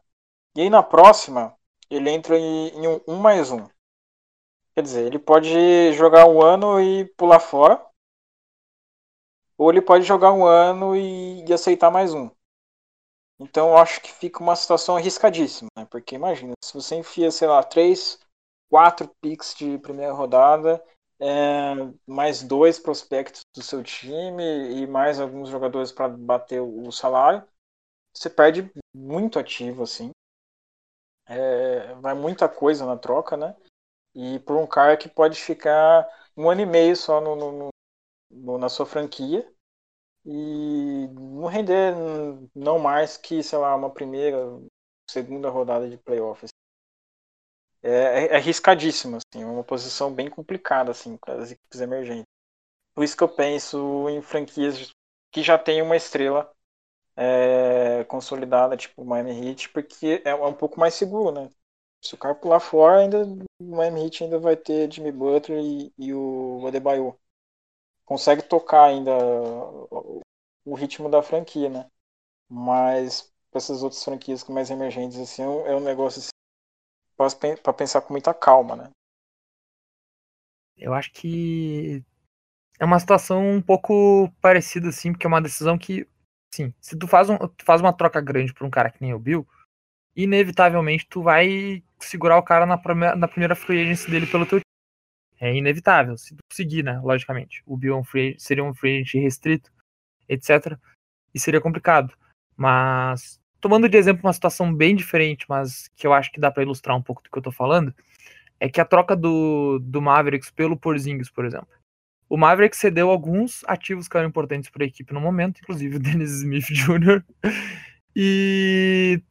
e aí na próxima ele entra em, em um, um mais um. Quer dizer, ele pode jogar um ano e pular fora, ou ele pode jogar um ano e, e aceitar mais um. Então eu acho que fica uma situação arriscadíssima, né? Porque imagina, se você enfia, sei lá, três, quatro picks de primeira rodada, é, mais dois prospectos do seu time e mais alguns jogadores para bater o salário, você perde muito ativo, assim. É, vai muita coisa na troca, né? E por um cara que pode ficar um ano e meio só no, no- no- na sua franquia e não render não mais que, sei lá, uma primeira, segunda rodada de playoffs. É, é, é arriscadíssimo, assim, é uma posição bem complicada assim, para as equipes emergentes. Por isso que eu penso em franquias que já têm uma estrela é, consolidada, tipo o Miami Heat, porque é um pouco mais seguro, né? Se o cara pular fora, ainda, o Miami Heat ainda vai ter Jimmy Butler e, e o Adebayo. Consegue tocar ainda o, ritmo da franquia, né? Mas para essas outras franquias mais emergentes, assim, é é um negócio assim, para pensar com muita calma, né? Eu acho que é uma situação um pouco parecida, assim, porque é uma decisão que, sim, se tu faz, um, tu faz uma troca grande por um cara que nem o Bill, inevitavelmente tu vai segurar o cara na, primeira, na primeira free agency dele pelo teu é inevitável, se tu seguir, né? Logicamente. O Bill é seria um free agent restrito, etc. E seria complicado. Mas, tomando de exemplo uma situação bem diferente, mas que eu acho que dá para ilustrar um pouco do que eu tô falando, é que a troca do, do Mavericks pelo Porzingis, por exemplo. O Mavericks cedeu alguns ativos que eram importantes para a equipe no momento, inclusive o Dennis Smith Jr. e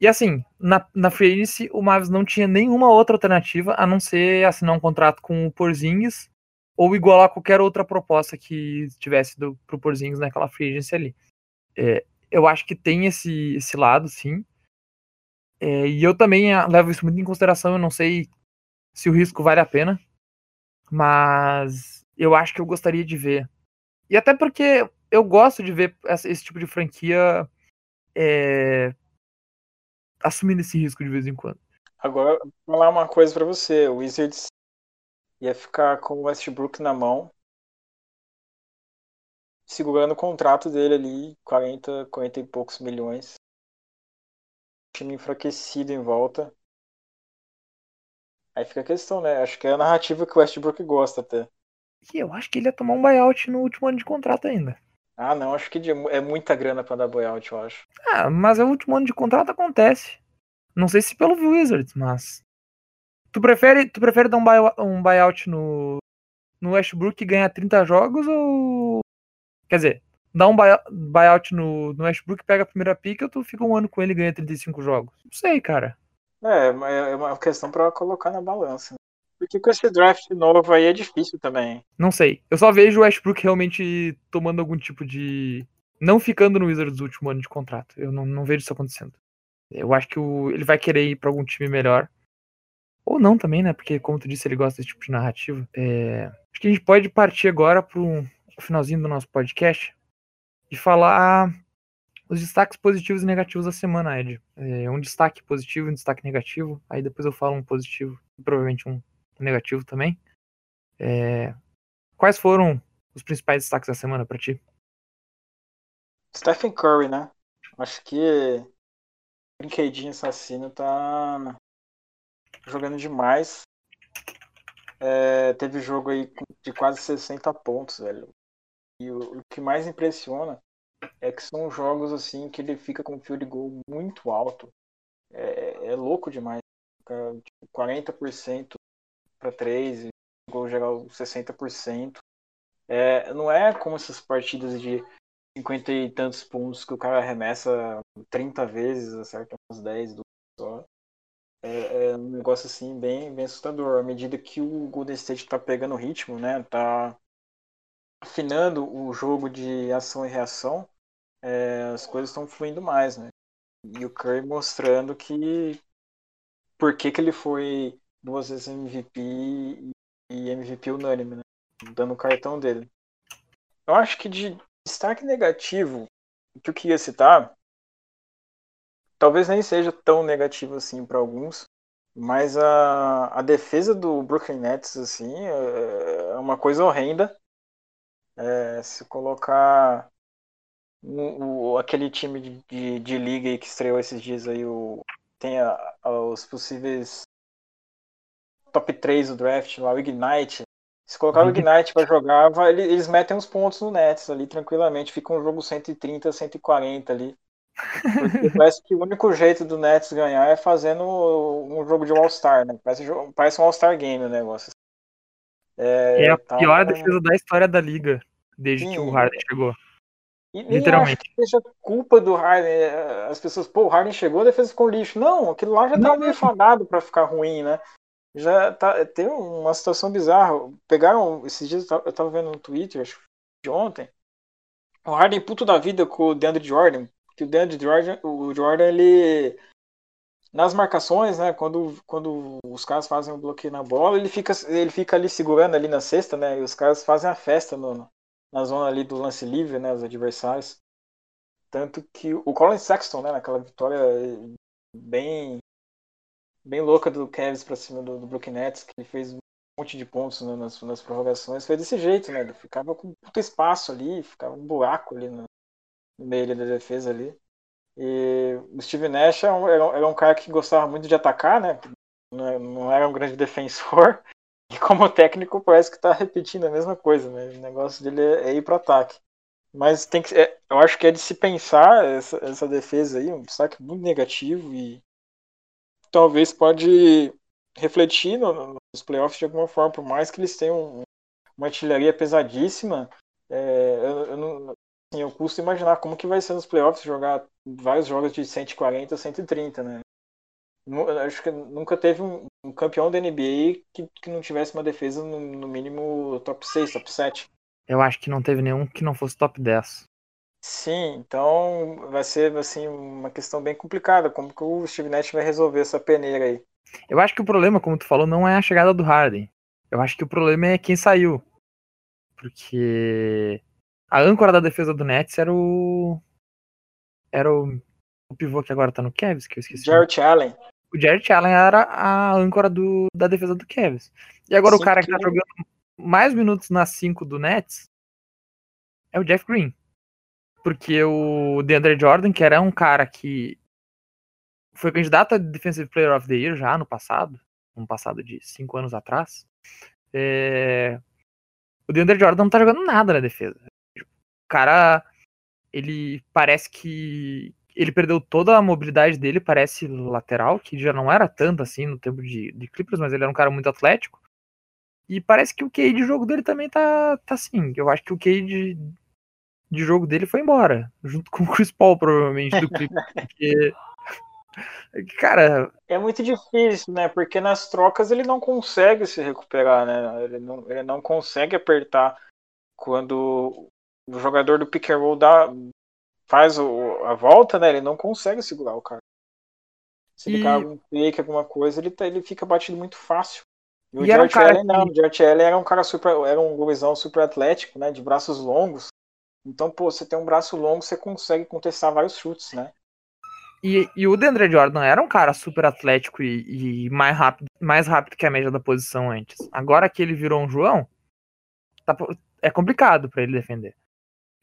e assim, na, na Free Agency, o Mavis não tinha nenhuma outra alternativa a não ser assinar um contrato com o Porzingis ou igualar qualquer outra proposta que tivesse do, pro Porzingis naquela Free Agency ali. É, eu acho que tem esse, esse lado, sim. É, e eu também ah, levo isso muito em consideração. Eu não sei se o risco vale a pena, mas eu acho que eu gostaria de ver. E até porque eu gosto de ver esse, tipo de franquia é, assumindo esse risco de vez em quando. Agora, vou falar uma coisa para você. O Wizards ia ficar com o Westbrook na mão, segurando o contrato dele ali, 40, 40 e poucos milhões. Time enfraquecido em volta. Aí fica a questão, né? Acho que é a narrativa que o Westbrook gosta até. E eu acho que ele ia tomar um buyout no último ano de contrato ainda. Ah, não, acho que é muita grana para dar buyout, eu acho. Ah, mas é o último ano de contrato acontece. Não sei se pelo Wizards, mas. Tu prefere, tu prefere dar um, buy, um buyout no, no Westbrook e ganhar 30 jogos ou. Quer dizer, dá um buyout no, no Westbrook, pega a primeira pick ou tu fica um ano com ele e ganha 35 jogos? Não sei, cara. É, é uma questão para colocar na balança. Porque com esse draft novo aí é difícil também. Não sei. Eu só vejo o Westbrook realmente tomando algum tipo de. Não ficando no Wizards no último ano de contrato. Eu não, não vejo isso acontecendo. Eu acho que o, ele vai querer ir para algum time melhor. Ou não também, né? Porque, como tu disse, ele gosta desse tipo de narrativa. É... Acho que a gente pode partir agora para o finalzinho do nosso podcast e falar os destaques positivos e negativos da semana, Ed. É um destaque positivo e um destaque negativo. Aí depois eu falo um positivo e provavelmente um negativo também. É... Quais foram os principais destaques da semana para ti? Stephen Curry, né? Acho que brinquedinho assassino tá jogando demais. É, teve jogo aí de quase 60 pontos, velho. E o, o, que mais impressiona é que são jogos assim que ele fica com um field goal muito alto. É, é louco demais. Fica, tipo, 40% para 3 e gol geral 60%. É, não é como essas partidas de 50 e tantos pontos que o cara arremessa 30 vezes, acerta uns 10 do só. É, é, um negócio assim bem, bem assustador. À medida que o Golden State está pegando ritmo, né? Tá afinando o jogo de ação e reação, é, as coisas estão fluindo mais, né? E o Curry mostrando que por que, que ele foi duas vezes MVP e MVP unânime, né? Dando o cartão dele. Eu acho que de destaque negativo, o que eu queria citar, talvez nem seja tão negativo assim para alguns, mas a, a defesa do Brooklyn Nets assim é, é uma coisa horrenda. É, se colocar o, o, aquele time de, de, de, liga que estreou esses dias aí, o, tem a, a, os possíveis top 3 do draft lá, o Ignite. Se colocar o uhum. Ignite para jogar, vai, eles metem uns pontos no Nets ali tranquilamente. Fica um jogo 130, 140 ali. Porque parece que o único jeito do Nets ganhar é fazendo um jogo de All-Star, né? Parece, parece um All-Star Game o negócio. É, é a tá, pior defesa da história da liga, desde sim, que o Harden chegou. E Literalmente. acho que seja culpa do Harden. É, as pessoas, pô, o Harden chegou, a defesa ficou lixo. Não, aquilo lá já tava meio fadado pra ficar ruim, né? já tá, tem uma situação bizarra. Pegaram, esses dias eu tava vendo no Twitter, acho de ontem, o Harden puto da vida com o DeAndre Jordan, que o DeAndre Jordan, o Jordan, ele nas marcações, né, quando, quando os caras fazem o bloqueio na bola, ele fica, ele fica ali segurando ali na cesta, né, e os caras fazem a festa no, na zona ali do lance livre, né, os adversários. Tanto que o Colin Sexton, né, naquela vitória bem bem louca do Cavs pra cima do, do Nets, que ele fez um monte de pontos né, nas, nas prorrogações, foi desse jeito, né? Ele ficava com muito espaço ali, ficava um buraco ali no, no meio da defesa ali. E o Steve Nash era um, era um cara que gostava muito de atacar, né? Não era um grande defensor. E como técnico parece que está repetindo a mesma coisa, né? O negócio dele é, é ir para ataque. Mas tem que, é, eu acho que é de se pensar essa, essa defesa aí, um destaque muito negativo e talvez pode refletir no, nos playoffs de alguma forma, por mais que eles tenham uma artilharia pesadíssima, é, eu, eu, não, assim, eu custo imaginar como que vai ser nos playoffs jogar vários jogos de 140, 130, né? Acho que nunca teve um, um campeão da NBA que, que não tivesse uma defesa no, no, mínimo top 6, top 7. Eu acho que não teve nenhum que não fosse top 10. Sim, então vai ser assim, uma questão bem complicada. Como que o Steve Nash vai resolver essa peneira aí? Eu acho que o problema, como tu falou, não é a chegada do Harden. Eu acho que o problema é quem saiu. Porque a âncora da defesa do Nets era o. Era o, o pivô que agora tá no Cavs, que eu esqueci. Jarrett Allen o Jared Allen era a âncora do, da defesa do Cavs. E agora Sim, o cara que tá jogando mais minutos na 5 do Nets é o Jeff Green. Porque o DeAndre Jordan, que era um cara que foi candidato a Defensive Player of the Year já no passado, no passado de 5 anos atrás, é... o DeAndre Jordan não tá jogando nada na defesa. O cara, ele parece que, ele perdeu toda a mobilidade dele, parece lateral, que já não era tanto assim no tempo de, de Clippers, mas ele era um cara muito atlético. E parece que o QI de jogo dele também tá, tá assim. Eu acho que o QI de, de jogo dele foi embora, junto com o Chris Paul, provavelmente, do Clippers. porque, cara. É muito difícil, né? Porque nas trocas ele não consegue se recuperar, né? Ele não, ele não consegue apertar quando o jogador do pick and roll dá, faz o, a volta, né? Ele não consegue segurar o cara. Se ele e... cai algum fake, alguma coisa, ele, tá, ele fica batido muito fácil. E o e George um Allen não, o George Allen era um cara super, era um gurizão super atlético, né? De braços longos. Então, pô, você tem um braço longo, você consegue contestar vários chutes, né? E, e o DeAndre Jordan era um cara super atlético e, e, mais, rápido, mais rápido que a média da posição antes. Agora que ele virou um João, tá, é complicado para ele defender.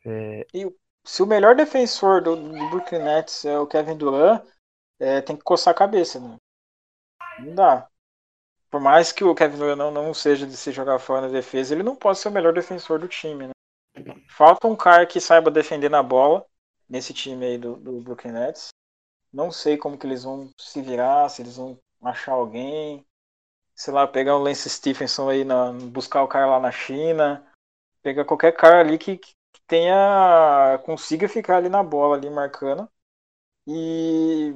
É... E se o melhor defensor do, do Brooklyn Nets é o Kevin Durant, é, tem que coçar a cabeça. Né? Não dá. Por mais que o Kevin Durant não, não seja de se jogar fora na defesa, ele não pode ser o melhor defensor do time. Né? Falta um cara que saiba defender na bola nesse time aí do, do Brooklyn Nets. Não sei como que eles vão se virar, se eles vão achar alguém. Sei lá, pegar o Lance Stephenson aí, na, buscar o cara lá na China. Pegar qualquer cara ali que, tenha consiga ficar ali na bola ali marcando. E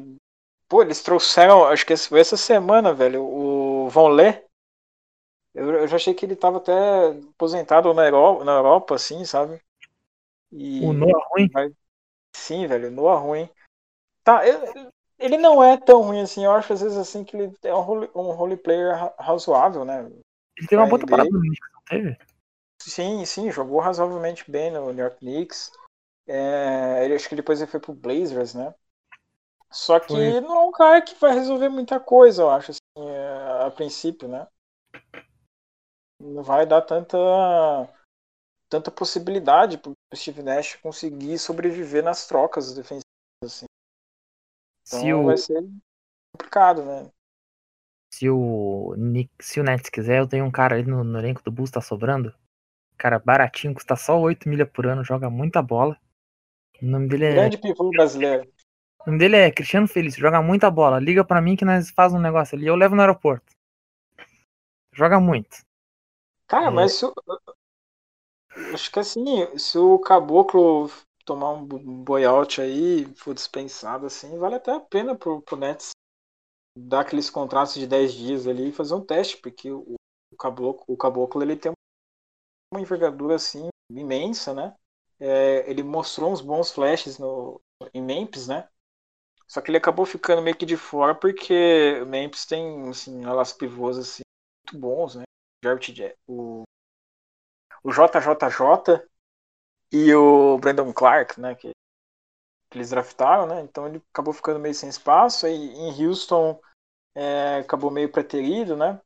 pô, eles trouxeram, acho que foi essa semana, velho, o Von Lé. Eu, eu já achei que ele tava até aposentado na Europa, na Europa assim, sabe? E o Noah ruim? Sim, velho, Noah ruim. Tá, ele, ele não é tão ruim assim, eu acho às vezes assim que ele é um role, um role player razoável, né? Ele teve uma boa temporada no não teve? Sim, sim, jogou razoavelmente bem no New York Knicks. É, ele, acho que depois ele foi pro Blazers, né? Só que foi. não é um cara que vai resolver muita coisa, eu acho, assim, é, a princípio, né? Não vai dar tanta, tanta possibilidade pro Steve Nash conseguir sobreviver nas trocas defensivas, assim. Então se o... vai ser complicado, né? Se o, Nick, se o Nets quiser, eu tenho um cara ali no, no elenco do Bulls, tá sobrando. Cara, baratinho, custa só 8 milha por ano, joga muita bola. O nome dele é. Grande pivô brasileiro. O nome dele é Cristiano Felício, joga muita bola. Liga para mim que nós faz um negócio ali. Eu levo no aeroporto. Joga muito. Cara, é... mas se acho que assim, se o caboclo tomar um boyout aí, for dispensado assim, vale até a pena pro, pro Nets dar aqueles contratos de 10 dias ali e fazer um teste, porque o, o caboclo, o caboclo ele tem uma envergadura assim imensa, né? É, ele mostrou uns bons flashes no, em Memphis, né? Só que ele acabou ficando meio que de fora porque Memphis tem assim, alas pivôs assim, muito bons, né? O, o JJJ e o Brandon Clark, né? Que, que eles draftaram, né? Então ele acabou ficando meio sem espaço. Aí em Houston é, acabou meio preterido, né?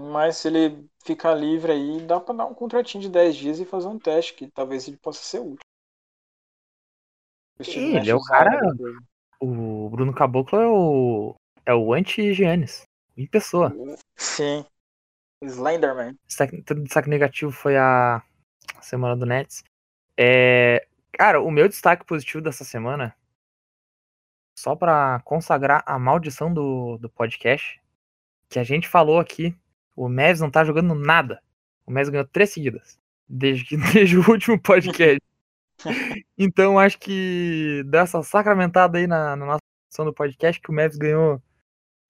Mas se ele ficar livre aí, dá para dar um contratinho de 10 dias e fazer um teste, que talvez ele possa ser útil. Steve Ele é o cara-. O Bruno Caboclo é o. É o anti-Giannis. Em pessoa. Sim. Slenderman. Destaque, todo destaque negativo foi a semana do Nets. É, cara, o meu destaque positivo dessa semana, só pra consagrar a maldição do, do podcast, que a gente falou aqui, o Mavs não tá jogando nada. O Mavs ganhou três seguidas, desde, que, desde o último podcast. Então acho que dessa sacramentada aí na, na nossa edição do podcast, que o Mavs ganhou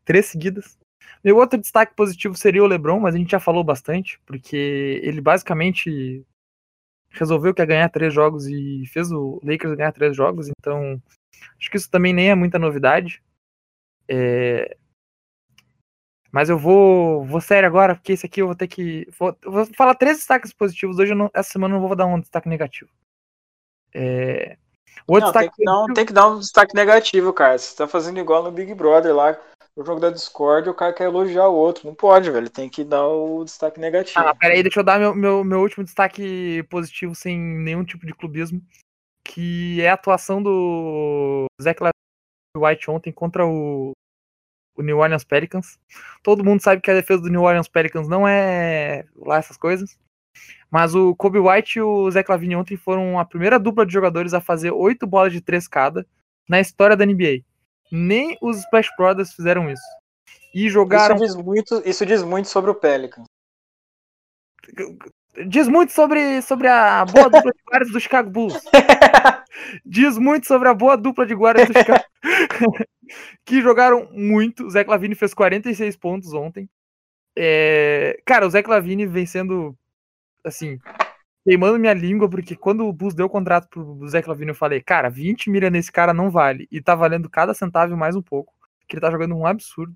três seguidas. Meu outro destaque positivo seria o LeBron, mas a gente já falou bastante, porque ele basicamente resolveu que ia ganhar três jogos e fez o Lakers ganhar três jogos, então acho que isso também nem é muita novidade. É, Mas eu vou, vou sério agora, porque esse aqui eu vou ter que. Vou, vou falar três destaques positivos. Hoje, não- essa semana, eu não vou dar um destaque negativo. É, O outro Não, tem destaque que, dar um, tem que dar um destaque negativo, cara. Você tá fazendo igual no Big Brother lá. No jogo da Discord, o cara quer elogiar o outro. Não pode, velho. Tem que dar o destaque negativo. Ah, peraí, deixa eu dar meu, meu, meu último destaque positivo sem nenhum tipo de clubismo, que é a atuação do Zach White ontem contra o, o New Orleans Pelicans. Todo mundo sabe que a defesa do New Orleans Pelicans não é lá essas coisas, mas o Kobe White e o Zach Lavine ontem foram a primeira dupla de jogadores a fazer oito bolas de três cada na história da NBA. Nem os Splash Brothers fizeram isso. E jogaram Isso diz, muito, isso diz muito sobre o Pelican. Diz muito sobre, sobre a boa dupla de guardas do Chicago Bulls. Diz muito sobre a boa dupla de guardas do Chicago. que jogaram muito. O Zé Lavine fez 46 pontos ontem. É, Cara, o Zé Lavine vem sendo, assim, queimando minha língua, porque quando o Bulls deu o contrato pro Zé Lavine, eu falei, cara, 20 milha nesse cara não vale. E tá valendo cada centavo mais um pouco. Que ele tá jogando um absurdo.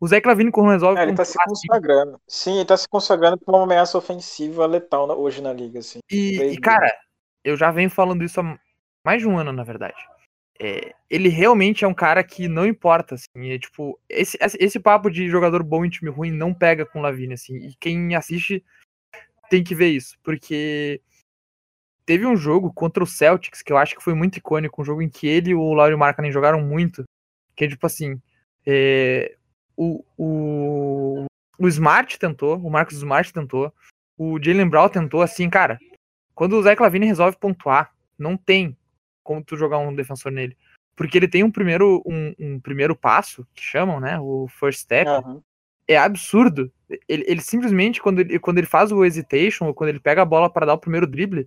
O Zé Lavine, quando resolve É, ele tá se assim, consagrando. Sim, ele tá se consagrando como uma ameaça ofensiva letal hoje na liga, assim. E, e, cara, eu já venho falando isso há mais de um ano, na verdade. É, ele realmente é um cara que não importa, assim. É, tipo, esse, esse papo de jogador bom em time ruim não pega com o Lavine, assim. E quem assiste tem que ver isso, porque teve um jogo contra o Celtics que eu acho que foi muito icônico, um jogo em que ele e o Laurie Markkanen jogaram muito, que é tipo assim, é, o, o, o Smart tentou, o Marcos Smart tentou, o Jalen Brown tentou, assim, cara, quando o Zé Clavini resolve pontuar, não tem como tu jogar um defensor nele. Porque ele tem um primeiro, um, um primeiro passo, que chamam, né? O first step. Aham. É absurdo. Ele, ele simplesmente, quando ele, quando ele faz o hesitation, ou quando ele pega a bola para dar o primeiro drible,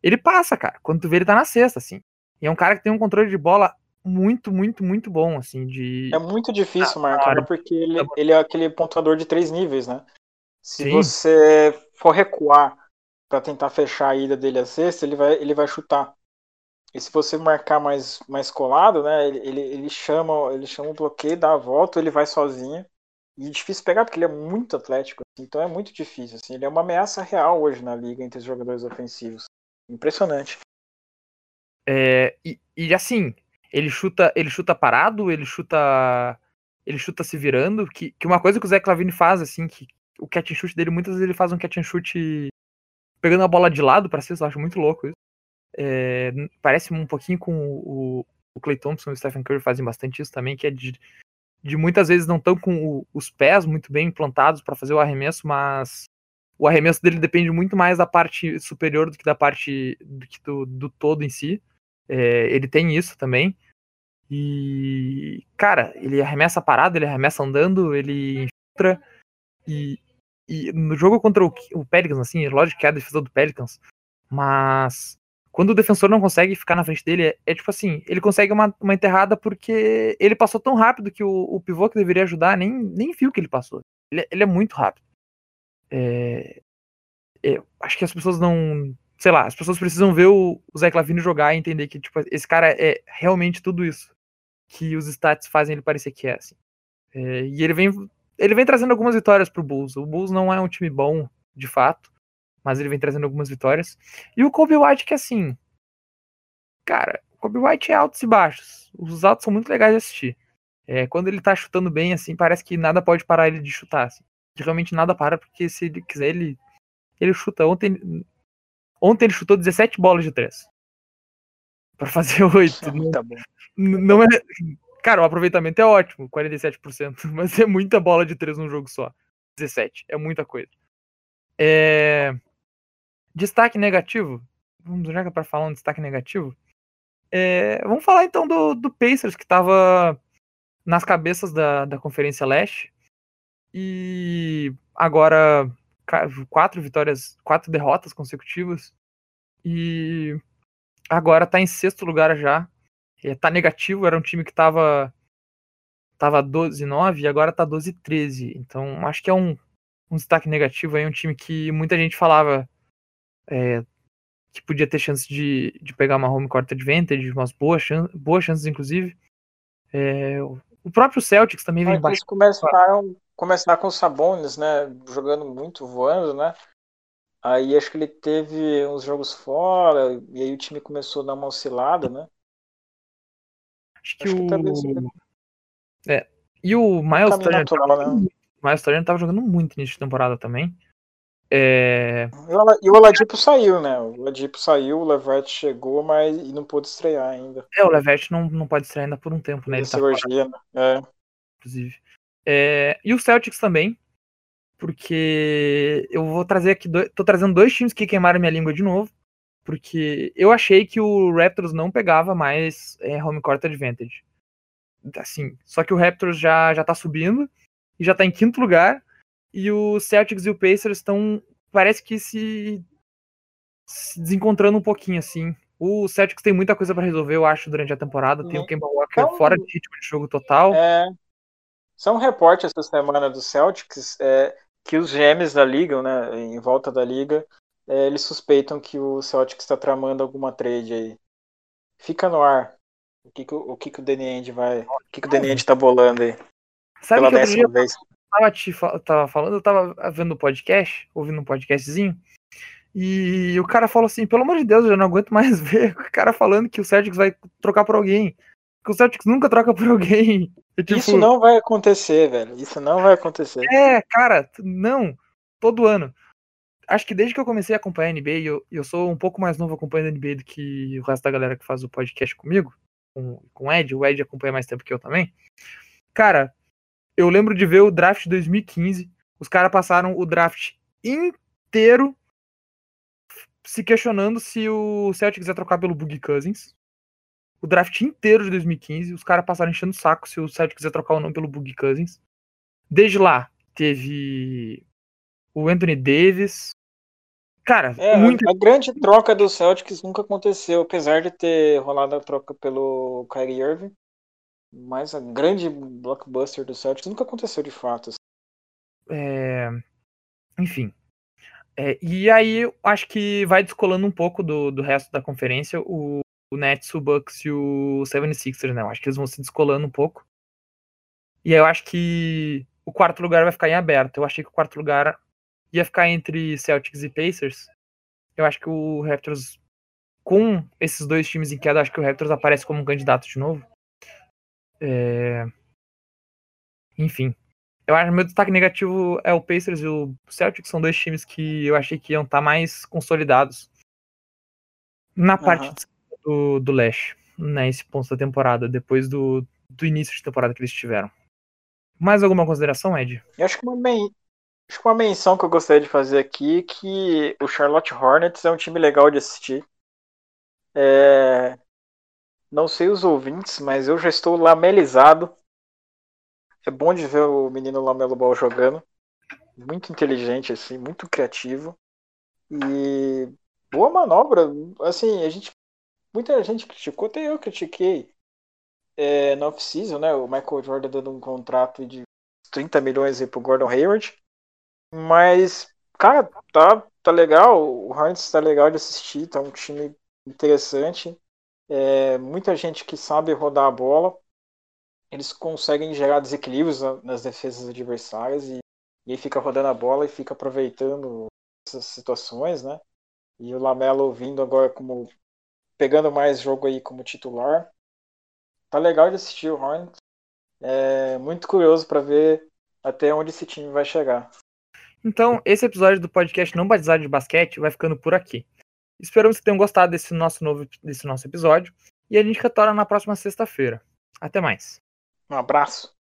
ele passa, cara. Quando tu vê, ele tá na cesta, assim. E é um cara que tem um controle de bola muito, muito, muito bom, assim, de. É muito difícil Ah, claro. porque ele, Tá ele é aquele pontuador de três níveis, né? Se Sim. você for recuar pra tentar fechar a ida dele a sexta, ele vai, ele vai chutar. E se você marcar mais, mais colado, né? Ele, ele, ele chama ele chama o bloqueio, dá a volta, ele vai sozinho. E é difícil pegar, porque ele é muito atlético. assim, então é muito difícil. Assim, ele é uma ameaça real hoje na liga entre os jogadores ofensivos. Impressionante. É, e, e assim, ele chuta, ele chuta parado, ele chuta. Ele chuta se virando. Que, que uma coisa que o Zé Clavini faz, assim, que o catch and shoot dele, muitas vezes ele faz um catch and shoot pegando a bola de lado pra cesta, eu acho muito louco isso. É, parece um pouquinho com o, o Clay Thompson e o Stephen Curry fazem bastante isso também, que é de, de muitas vezes não estão com o- os pés muito bem implantados pra fazer o arremesso, mas o arremesso dele depende muito mais da parte superior do que da parte do, que do, do todo em si. É, ele tem isso também. E, cara, ele arremessa parado, ele arremessa andando, ele infiltra. E, e no jogo contra o, o Pelicans, assim, lógico que é a defesa do Pelicans, mas quando o defensor não consegue ficar na frente dele, é, é tipo assim, ele consegue uma, uma enterrada porque ele passou tão rápido que o, o pivô que deveria ajudar nem, nem viu que ele passou. Ele, é- ele é muito rápido. É, é, acho que as pessoas não. Sei lá, as pessoas precisam ver o, o Zé Clavini jogar e entender que, tipo, esse cara é realmente tudo isso que os stats fazem ele parecer que é, assim. É, e ele vem, ele vem trazendo algumas vitórias pro Bulls. O Bulls não é um time bom, de fato, mas ele vem trazendo algumas vitórias. E o Kobe White, que assim. Cara, o Kobe White é altos e baixos. Os altos são muito legais de assistir. É, quando ele tá chutando bem, assim, parece que nada pode parar ele de chutar. Assim. Realmente nada para, porque se ele quiser, ele, ele chuta. Ontem, ontem ele chutou 17 bolas de três. para fazer 8. não, Tá bom. não é. Cara, o aproveitamento é ótimo, 47%, mas é muita bola de 3 num jogo só. 17, é muita coisa. É... Destaque negativo. Vamos já é pra falar um destaque negativo. É, Vamos falar então do, do Pacers, que tava nas cabeças da, da Conferência Leste. E agora quatro vitórias, quatro derrotas consecutivas. E agora tá em sexto lugar já. É, tá negativo, era um time que tava tava 12-9 e agora tá 12-13. Então acho que é um, um destaque negativo aí, um time que muita gente falava é, que podia ter chance de, de pegar uma home court advantage, umas boas, chan boas chances, inclusive. É, o- próprio Celtics também vem baixo. Eles começaram começar com o Sabonis, né? Jogando muito, voando, né? Aí acho que ele teve uns jogos fora, e aí o time começou a dar uma oscilada, né? Acho que Acho que o. É. E o Miles Turner, natural, tava, né? jogando muito. o Miles Turner tava jogando muito de temporada também. É, E o Oladipo saiu, né? O Oladipo saiu, o Levert chegou, mas e não pôde estrear ainda. é, o Levert não, não pode estrear ainda por um tempo, né? Ele tá cirurgia, né? É. inclusive. É, e o Celtics também, porque eu vou trazer aqui, dois, tô trazendo dois times que queimaram minha língua de novo, porque eu achei que o Raptors não pegava mais é, home court advantage. Assim, só que o Raptors já, já tá subindo e já tá em quinto lugar, e o Celtics e o Pacers estão, parece que se, se desencontrando um pouquinho, assim. O Celtics tem muita coisa pra resolver, eu acho, durante a temporada. Tem o Uhum. Kemba Walker Então- fora de ritmo de jogo total. É, são reportes essa semana do Celtics é, que os GMs da liga, né, em volta da liga, é, eles suspeitam que o Celtics está tramando alguma trade aí. Fica no ar. O que, que, o o que, que o Danny Ainge vai. O que, que o Danny Ainge tá bolando aí? Sabe Pela décima vez. Tava te tava falando, eu tava vendo um podcast, ouvindo um podcastzinho, e o cara falou assim, pelo amor de Deus, eu já não aguento mais ver o cara falando que o Celtics vai trocar por alguém. Que o Celtics nunca troca por alguém. Tipo, Isso não vai acontecer, velho. Isso não vai acontecer. É, cara, não. Todo ano. Acho que desde que eu comecei a acompanhar a NBA, e eu, eu sou um pouco mais novo acompanhando a NBA do que o resto da galera que faz o podcast comigo, com, com o Ed. O Ed acompanha mais tempo que eu também. Cara, eu lembro de ver o draft de 2015. Os caras passaram o draft inteiro se questionando se o Celtics ia trocar pelo Boogie Cousins. O draft inteiro de 2015, os caras passaram enchendo o saco se o Celtics ia trocar ou não pelo Boogie Cousins. Desde lá, teve o Anthony Davis. Cara, É, muito. a grande troca do Celtics nunca aconteceu, apesar de ter rolado a troca pelo Kyrie Irving. Mas a grande blockbuster do Celtics nunca aconteceu de fato. assim. é, Enfim. É, e aí, acho que vai descolando um pouco do, do resto da conferência o, o Nets, o Bucks e o 76ers, né? Eu acho que eles vão se descolando um pouco. E aí eu acho que o quarto lugar vai ficar em aberto. Eu achei que o quarto lugar ia ficar entre Celtics e Pacers. Eu acho que o Raptors, com esses dois times em queda, acho que o Raptors aparece como um candidato de novo. É, Enfim. Eu acho que meu destaque negativo é o Pacers e o Celtics, são dois times que eu achei que iam estar mais consolidados na parte cima do, do leste, nesse ponto da temporada, depois do, do início de temporada que eles tiveram. Mais alguma consideração, Ed? Eu acho que uma, men- acho que uma menção que eu gostaria de fazer aqui é que o Charlotte Hornets é um time legal de assistir. É, Não sei os ouvintes, mas eu já estou lamelizado. É bom de ver o menino Lamelo Ball jogando. Muito inteligente, assim, muito criativo. E boa manobra. Assim, a gente. Muita gente criticou, até eu critiquei. É, no off-season, né? O Michael Jordan dando um contrato de 30 milhões aí pro Gordon Hayward. Mas, cara, tá, tá legal. O Hornets tá legal de assistir, tá um time interessante. É, muita gente que sabe rodar a bola. Eles conseguem gerar desequilíbrios na- nas defesas adversárias e, e aí fica rodando a bola e fica aproveitando essas situações, né? E o Lamelo vindo agora como pegando mais jogo aí como titular. Tá legal de assistir o Hornets. É muito curioso para ver até onde esse time vai chegar. Então, esse episódio do podcast não batizado de basquete vai ficando por aqui. Esperamos que tenham gostado desse nosso novo desse nosso episódio e a gente retorna na próxima sexta-feira. Até mais. Um abraço.